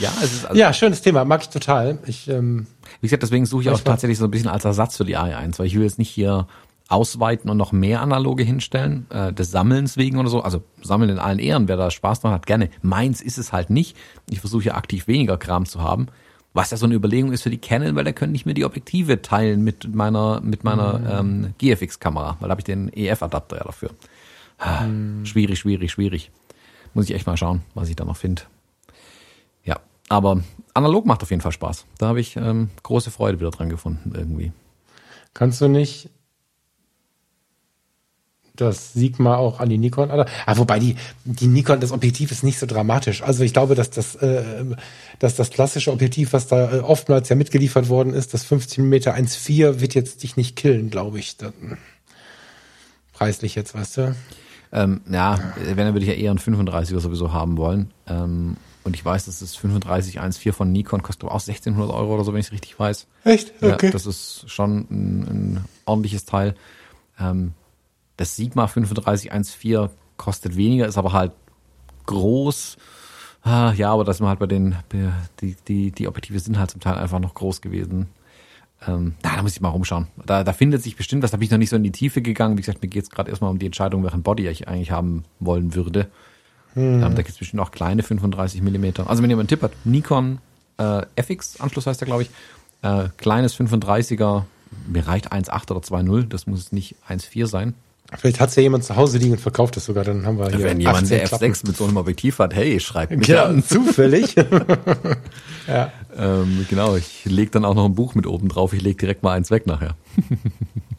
Speaker 1: Ja, es ist also,
Speaker 2: Ja, schönes Thema, mag ich total. Ich, ähm,
Speaker 1: Wie gesagt, deswegen suche ich auch tatsächlich so ein bisschen als Ersatz für die AI1, weil ich will jetzt nicht hier ausweiten und noch mehr analoge hinstellen, äh, des Sammelns wegen oder so. Also sammeln in allen Ehren, wer da Spaß dran hat, gerne. Meins ist es halt nicht. Ich versuche ja aktiv weniger Kram zu haben. Was ja so eine Überlegung ist für die Canon, weil da können nicht mehr die Objektive teilen mit meiner, mit meiner ähm, GFX-Kamera, weil da habe ich den EF-Adapter ja dafür. Ah, Schwierig, schwierig, schwierig. Muss ich echt mal schauen, was ich da noch finde. Ja, aber analog macht auf jeden Fall Spaß. Da habe ich ähm, große Freude wieder dran gefunden irgendwie.
Speaker 2: kannst du nicht das Sigma auch an die Nikon? Ah, wobei die, die Nikon, das Objektiv ist nicht so dramatisch. Also ich glaube, dass das, äh, dass das klassische Objektiv, was da äh, oftmals ja mitgeliefert worden ist, das 15 mm 1.4 wird jetzt dich nicht killen, glaube ich. Dann, preislich jetzt, weißt du?
Speaker 1: Ähm, ja, wenn, dann würde ich ja eher einen 35er sowieso haben wollen. Ähm, und ich weiß, dass das 35 1.4 von Nikon kostet aber auch 1600 Euro oder so, wenn ich es richtig weiß.
Speaker 2: Echt?
Speaker 1: Ja, das ist schon ein, ein ordentliches Teil. Ähm, das Sigma 35 1.4 kostet weniger, ist aber halt groß. Ah, ja, aber das man halt bei den, die, die, die Objektive sind halt zum Teil einfach noch groß gewesen. Ähm, da muss ich mal rumschauen. Da, da findet sich bestimmt was. Da bin ich noch nicht so in die Tiefe gegangen. Wie gesagt, mir geht es gerade erstmal um die Entscheidung, welchen Body ich eigentlich haben wollen würde. Ähm, da gibt es bestimmt auch kleine 35 Millimeter. Also wenn jemand einen Tipp hat, Nikon äh, FX-Anschluss heißt der, glaube ich. Äh, kleines 35er, mir reicht 1.8 oder 2.0, das muss nicht 1.4 sein.
Speaker 2: Vielleicht hat es ja jemand zu Hause liegen und verkauft es sogar, dann haben wir hier
Speaker 1: Wenn jemand
Speaker 2: 18
Speaker 1: eine
Speaker 2: Klappen.
Speaker 1: F6 mit so einem Objektiv hat, hey, schreibt mich
Speaker 2: Ja,
Speaker 1: an.
Speaker 2: zufällig. [LAUGHS] ja.
Speaker 1: Ähm, genau, ich leg dann auch noch ein Buch mit oben drauf. Ich leg direkt mal eins weg nachher.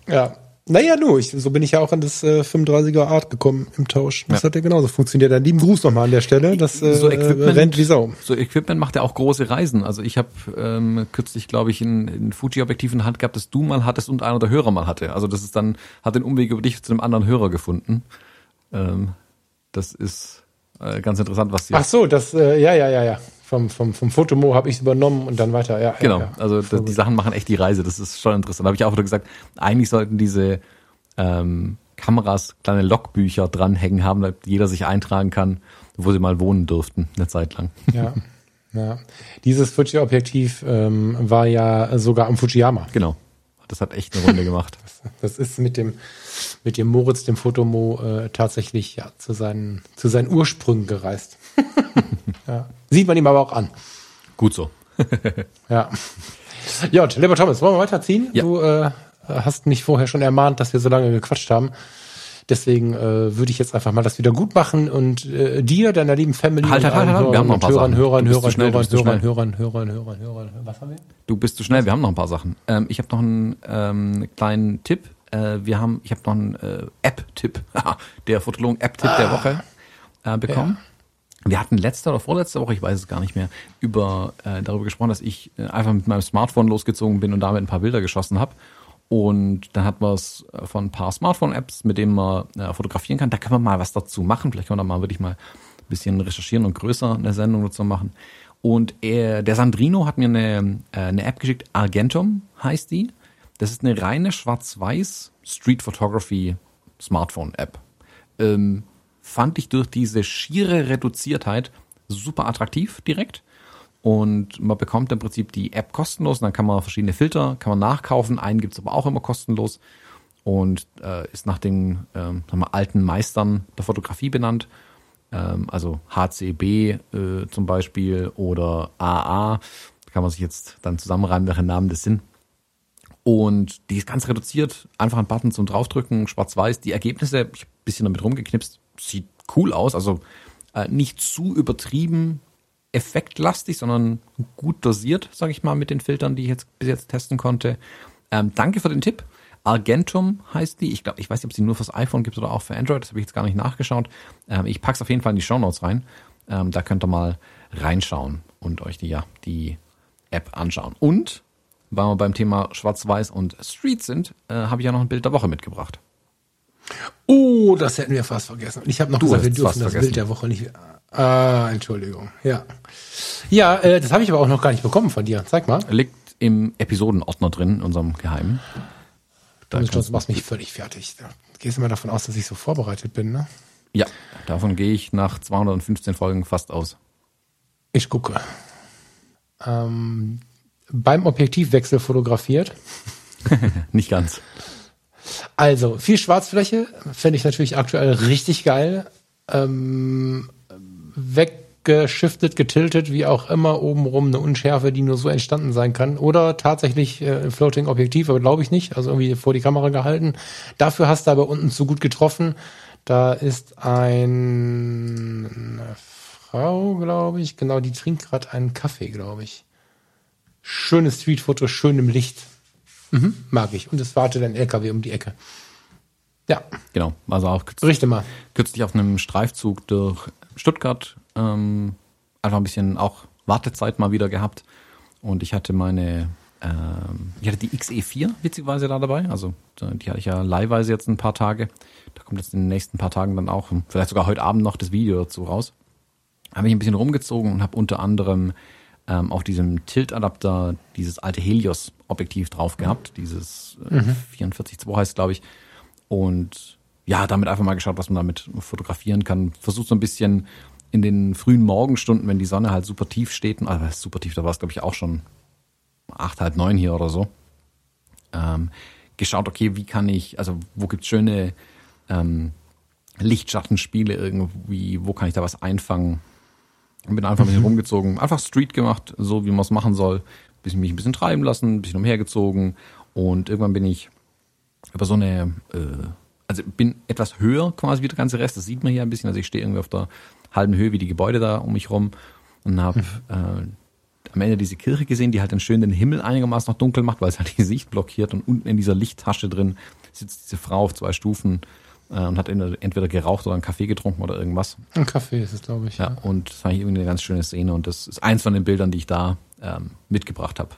Speaker 2: ja. Naja, nu, ich, so bin ich ja auch an das äh, 35er Art gekommen im Tausch. Das
Speaker 1: Ja.
Speaker 2: hat ja genauso funktioniert. Dann lieben Gruß nochmal an der Stelle. Das äh,
Speaker 1: So Equipment-
Speaker 2: rennt wie Sau.
Speaker 1: So Equipment macht ja auch große Reisen. Also ich habe ähm, kürzlich, glaube ich, ein, ein Fuji-Objektiv in der Hand gehabt, das du mal hattest und einer der Hörer mal hatte. Also das ist dann, hat den Umweg über dich zu einem anderen Hörer gefunden. Ähm, das ist äh, ganz interessant, was sie.
Speaker 2: Ach so, das, äh, ja, ja, ja, ja. Vom, vom, vom Fotomo habe ich es übernommen und dann weiter. Ja,
Speaker 1: Genau,
Speaker 2: Ja, ja.
Speaker 1: also das, die Sachen machen echt die Reise. Das ist schon interessant. Da habe ich auch wieder gesagt, eigentlich sollten diese ähm, Kameras kleine Logbücher dranhängen haben, damit jeder sich eintragen kann, wo sie mal wohnen durften, eine Zeit lang. [LAUGHS]
Speaker 2: ja. ja. Dieses Fuji-Objektiv ähm, war ja sogar am Fujiyama.
Speaker 1: Genau. Das hat echt eine Runde gemacht. [LAUGHS]
Speaker 2: Das ist mit dem, mit dem Moritz, dem Fotomo, äh, tatsächlich ja, zu, seinen, zu seinen Ursprüngen gereist. [LAUGHS] ja. Sieht man ihm aber auch an.
Speaker 1: Gut so. [LAUGHS]
Speaker 2: Ja. Jod, lieber Thomas, wollen wir weiterziehen?
Speaker 1: Ja.
Speaker 2: Du äh, hast mich vorher schon ermahnt, dass wir so lange gequatscht haben. Deswegen äh, würde ich jetzt einfach mal das wieder gut machen und äh, dir, deiner lieben Family
Speaker 1: Halt, halt, halt, halt, wir haben noch ein paar
Speaker 2: Hörern,
Speaker 1: Sachen.
Speaker 2: Hörern, Hörern,
Speaker 1: schnell,
Speaker 2: Hörern, Hörern. Hörern, Hörern, Hörern, Hörern, Was haben wir?
Speaker 1: Du bist zu schnell, wir haben noch ein paar Sachen. Ähm, ich habe noch einen ähm, kleinen Tipp. Äh, wir haben, ich habe noch einen äh, App-Tipp, [LAUGHS] der Fotologen-App-Tipp der Woche äh, bekommen. Wir hatten letzte oder vorletzte Woche, ich weiß es gar nicht mehr, über äh, darüber gesprochen, dass ich äh, einfach mit meinem Smartphone losgezogen bin und damit ein paar Bilder geschossen habe. Und dann hat man es äh, von ein paar Smartphone-Apps, mit denen man äh, fotografieren kann. Da können wir mal was dazu machen. Vielleicht können wir da mal wirklich mal ein bisschen recherchieren und größer eine Sendung dazu machen. Und er, der Sandrino hat mir eine, äh, eine App geschickt, Argentum heißt die. Das ist eine reine schwarz-weiß Street Photography Smartphone App. Ähm, fand ich durch diese schiere Reduziertheit super attraktiv direkt. Und man bekommt im Prinzip die App kostenlos. Und dann kann man verschiedene Filter, kann man nachkaufen. Einen gibt's aber auch immer kostenlos. Und äh, ist nach den ähm, sagen wir, alten Meistern der Fotografie benannt. Ähm, also HCB äh, zum Beispiel oder AA. Da kann man sich jetzt dann zusammenreimen, welche Namen das sind. Und die ist ganz reduziert. Einfach ein Button zum draufdrücken, schwarz-weiß. Die Ergebnisse, ich habe ein bisschen damit rumgeknipst, sieht cool aus. Also äh, nicht zu übertrieben effektlastig, sondern gut dosiert, sage ich mal, mit den Filtern, die ich jetzt bis jetzt testen konnte. Ähm, danke für den Tipp. Argentum heißt die. Ich glaube, ich weiß nicht, ob sie nur fürs iPhone gibt oder auch für Android. Das habe ich jetzt gar nicht nachgeschaut. Ähm, ich pack's auf jeden Fall in die Shownotes rein. Ähm, da könnt ihr mal reinschauen und euch die, ja, die App anschauen. Und weil wir beim Thema Schwarz-Weiß und Street sind, äh, habe ich ja noch ein Bild der Woche mitgebracht.
Speaker 2: Oh, das hätten wir fast vergessen. Ich habe noch
Speaker 1: Du
Speaker 2: gesagt, wir dürfen das
Speaker 1: vergessen.
Speaker 2: Bild der Woche nicht. Ah, Entschuldigung. Ja. Ja, äh, das habe ich aber auch noch gar nicht bekommen von dir. Zeig mal.
Speaker 1: Liegt im Episodenordner drin, in unserem Geheimen. Da
Speaker 2: Du
Speaker 1: kannst-
Speaker 2: machst mich völlig fertig. Da gehst du mal davon aus, dass ich so vorbereitet bin, ne?
Speaker 1: ja, davon gehe ich nach 215 Folgen fast aus.
Speaker 2: Ich gucke. Ähm, beim Objektivwechsel fotografiert. [LAUGHS]
Speaker 1: Nicht ganz.
Speaker 2: Also, viel Schwarzfläche fände ich natürlich aktuell richtig geil. Ähm, weggeschiftet, getiltet, wie auch immer, obenrum eine Unschärfe, die nur so entstanden sein kann. Oder tatsächlich äh, ein Floating-Objektiv, aber glaube ich nicht. Also irgendwie vor die Kamera gehalten. Dafür hast du aber unten zu gut getroffen. Da ist ein, eine Frau, glaube ich. Genau, die trinkt gerade einen Kaffee, glaube ich. Schönes Streetfoto, schön im Licht. Mhm, mag ich. Und es wartet ein LKW um die Ecke. Ja,
Speaker 1: Genau. Also auch kürz-
Speaker 2: berichte mal.
Speaker 1: kürzlich auf einem Streifzug durch Stuttgart ähm, einfach ein bisschen auch Wartezeit mal wieder gehabt. Und ich hatte meine, ähm, ich hatte die XE4 witzigerweise da dabei. Also die hatte ich ja leihweise jetzt ein paar Tage. Da kommt jetzt in den nächsten paar Tagen dann auch, vielleicht sogar heute Abend noch das Video dazu raus. Habe ich ein bisschen rumgezogen und habe unter anderem ähm, auf diesem Tilt-Adapter dieses alte Helios-Objektiv drauf gehabt. Dieses äh, 44.2 heißt glaube ich. Und ja, damit einfach mal geschaut, was man damit fotografieren kann. Versucht so ein bisschen in den frühen Morgenstunden, wenn die Sonne halt super tief steht, also super tief, da war es glaube ich auch schon acht, halb neun hier oder so, ähm, geschaut, okay, wie kann ich, also wo gibt's schöne ähm, Lichtschattenspiele irgendwie, wo kann ich da was einfangen? Und bin einfach ein bisschen rumgezogen, einfach Street gemacht, so wie man es machen soll, bisschen mich ein bisschen treiben lassen, ein bisschen umhergezogen und irgendwann bin ich über so eine äh, also bin etwas höher quasi wie der ganze Rest. Das sieht man hier ein bisschen. Also ich stehe irgendwie auf der halben Höhe wie die Gebäude da um mich rum und habe äh, am Ende diese Kirche gesehen, die halt dann schön den Himmel einigermaßen noch dunkel macht, weil es halt die Sicht blockiert und unten in dieser Lichttasche drin sitzt diese Frau auf zwei Stufen äh, und hat entweder geraucht oder einen Kaffee getrunken oder irgendwas.
Speaker 2: Ein Kaffee ist es, glaube ich.
Speaker 1: Ja, ja. und das war hier irgendwie eine ganz schöne Szene und das ist eins von den Bildern, die ich da ähm, mitgebracht habe.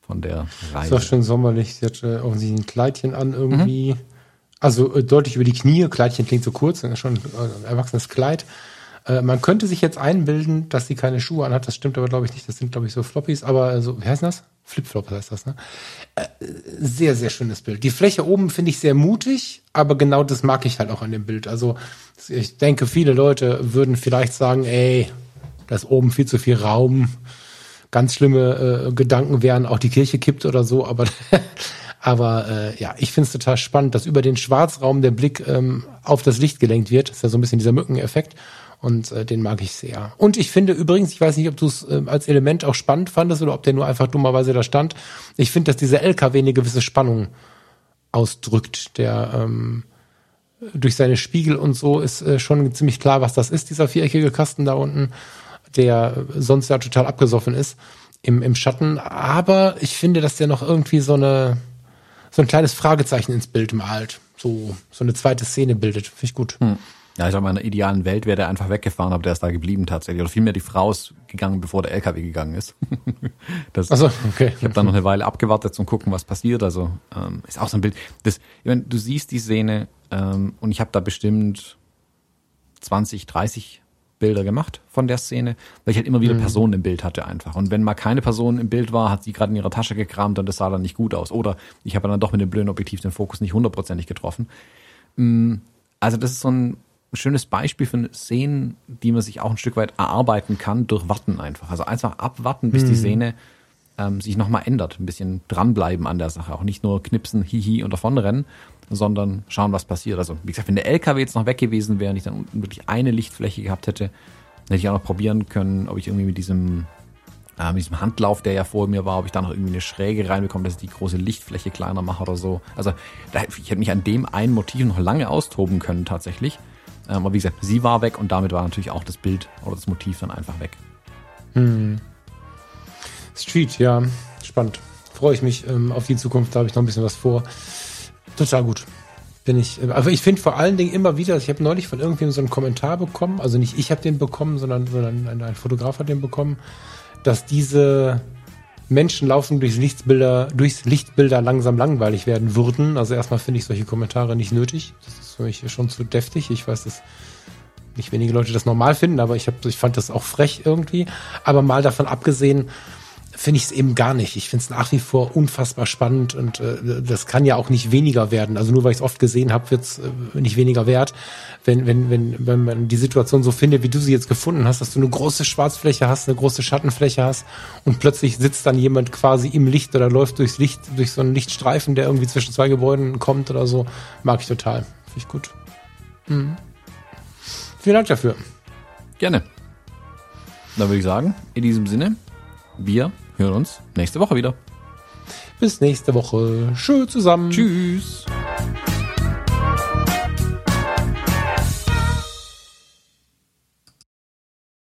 Speaker 1: Von der Reise.
Speaker 2: Ist auch schön sommerlich. Sie hat äh, offensichtlich ein Kleidchen an irgendwie. Mhm. Also äh, deutlich über die Knie. Kleidchen klingt so kurz, schon äh, ein erwachsenes Kleid. Äh, man könnte sich jetzt einbilden, dass sie keine Schuhe anhat. Das stimmt aber, glaube ich, nicht. Das sind, glaube ich, so Floppies. Aber so, wie heißt das? Flipflop heißt das, ne? Äh, sehr, sehr schönes Bild. Die Fläche oben finde ich sehr mutig, aber genau das mag ich halt auch an dem Bild. Also ich denke, viele Leute würden vielleicht sagen, ey, da ist oben viel zu viel Raum. Ganz schlimme äh, Gedanken wären, auch die Kirche kippt oder so, aber [LAUGHS] aber äh, ja, ich finde es total spannend, dass über den Schwarzraum der Blick ähm, auf das Licht gelenkt wird. Das ist ja so ein bisschen dieser Mückeneffekt. Und äh, den mag ich sehr. Und ich finde übrigens, ich weiß nicht, ob du es äh, als Element auch spannend fandest oder ob der nur einfach dummerweise da stand. Ich finde, dass dieser LKW eine gewisse Spannung ausdrückt. Der ähm, durch seine Spiegel und so ist äh, schon ziemlich klar, was das ist, dieser viereckige Kasten da unten, der sonst ja total abgesoffen ist im, im Schatten. Aber ich finde, dass der noch irgendwie so eine so ein kleines Fragezeichen ins Bild malt. So, so eine zweite Szene bildet. Finde ich gut. Hm.
Speaker 1: Ja, ich sag mal, in einer idealen Welt wäre der einfach weggefahren, aber der ist da geblieben tatsächlich. Oder vielmehr die Frau ist gegangen, bevor der LKW gegangen ist. [LAUGHS] das,
Speaker 2: also, okay.
Speaker 1: Ich habe dann noch eine Weile abgewartet zum gucken, was passiert. Also ähm, ist auch so ein Bild. Das, ich mein, du siehst die Szene ähm, und ich habe da bestimmt 20, 30 Bilder gemacht von der Szene, weil ich halt immer wieder mhm. Personen im Bild hatte einfach. Und wenn mal keine Person im Bild war, hat sie gerade in ihrer Tasche gekramt und das sah dann nicht gut aus. Oder ich habe dann doch mit dem blöden Objektiv den Fokus nicht hundertprozentig getroffen. Mm, also das ist so ein schönes Beispiel für Szenen, die man sich auch ein Stück weit erarbeiten kann durch Warten einfach. Also einfach abwarten, bis mhm. die Szene ähm, sich nochmal ändert. Ein bisschen dranbleiben an der Sache. Auch nicht nur knipsen, hihi und davonrennen, sondern schauen, was passiert. Also wie gesagt, wenn der LKW jetzt noch weg gewesen wäre und ich dann unten wirklich eine Lichtfläche gehabt hätte, dann hätte ich auch noch probieren können, ob ich irgendwie mit diesem äh, mit diesem Handlauf, der ja vor mir war, ob ich da noch irgendwie eine Schräge reinbekomme, dass ich die große Lichtfläche kleiner mache oder so. Also da, ich hätte mich an dem einen Motiv noch lange austoben können tatsächlich. Ähm, aber wie gesagt, sie war weg und damit war natürlich auch das Bild oder das Motiv dann einfach weg.
Speaker 2: Hm. Street, ja, spannend. Freue ich mich ähm, auf die Zukunft, da habe ich noch ein bisschen was vor. Total gut. Bin ich, aber ich finde vor allen Dingen immer wieder, ich habe neulich von irgendjemandem so einen Kommentar bekommen, also nicht ich habe den bekommen, sondern, sondern ein, ein Fotograf hat den bekommen, dass diese Menschen laufen durchs Lichtbilder, durchs Lichtbilder langsam langweilig werden würden. Also erstmal finde ich solche Kommentare nicht nötig. Das ist für mich schon zu deftig. Ich weiß, dass nicht wenige Leute das normal finden, aber ich, hab, ich fand das auch frech irgendwie. Aber mal davon abgesehen, finde ich es eben gar nicht. Ich finde es nach wie vor unfassbar spannend und äh, das kann ja auch nicht weniger werden. Also nur weil ich es oft gesehen habe, wird es äh, nicht weniger wert. Wenn, wenn, wenn, wenn man die Situation so findet, wie du sie jetzt gefunden hast, dass du eine große Schwarzfläche hast, eine große Schattenfläche hast und plötzlich sitzt dann jemand quasi im Licht oder läuft durchs Licht, durch so einen Lichtstreifen, der irgendwie zwischen zwei Gebäuden kommt oder so, mag ich total. Finde ich gut. Mhm. Vielen Dank dafür.
Speaker 1: Gerne. Dann würde ich sagen, in diesem Sinne, wir hören uns nächste Woche wieder.
Speaker 2: Bis nächste Woche. Tschö zusammen.
Speaker 1: Tschüss.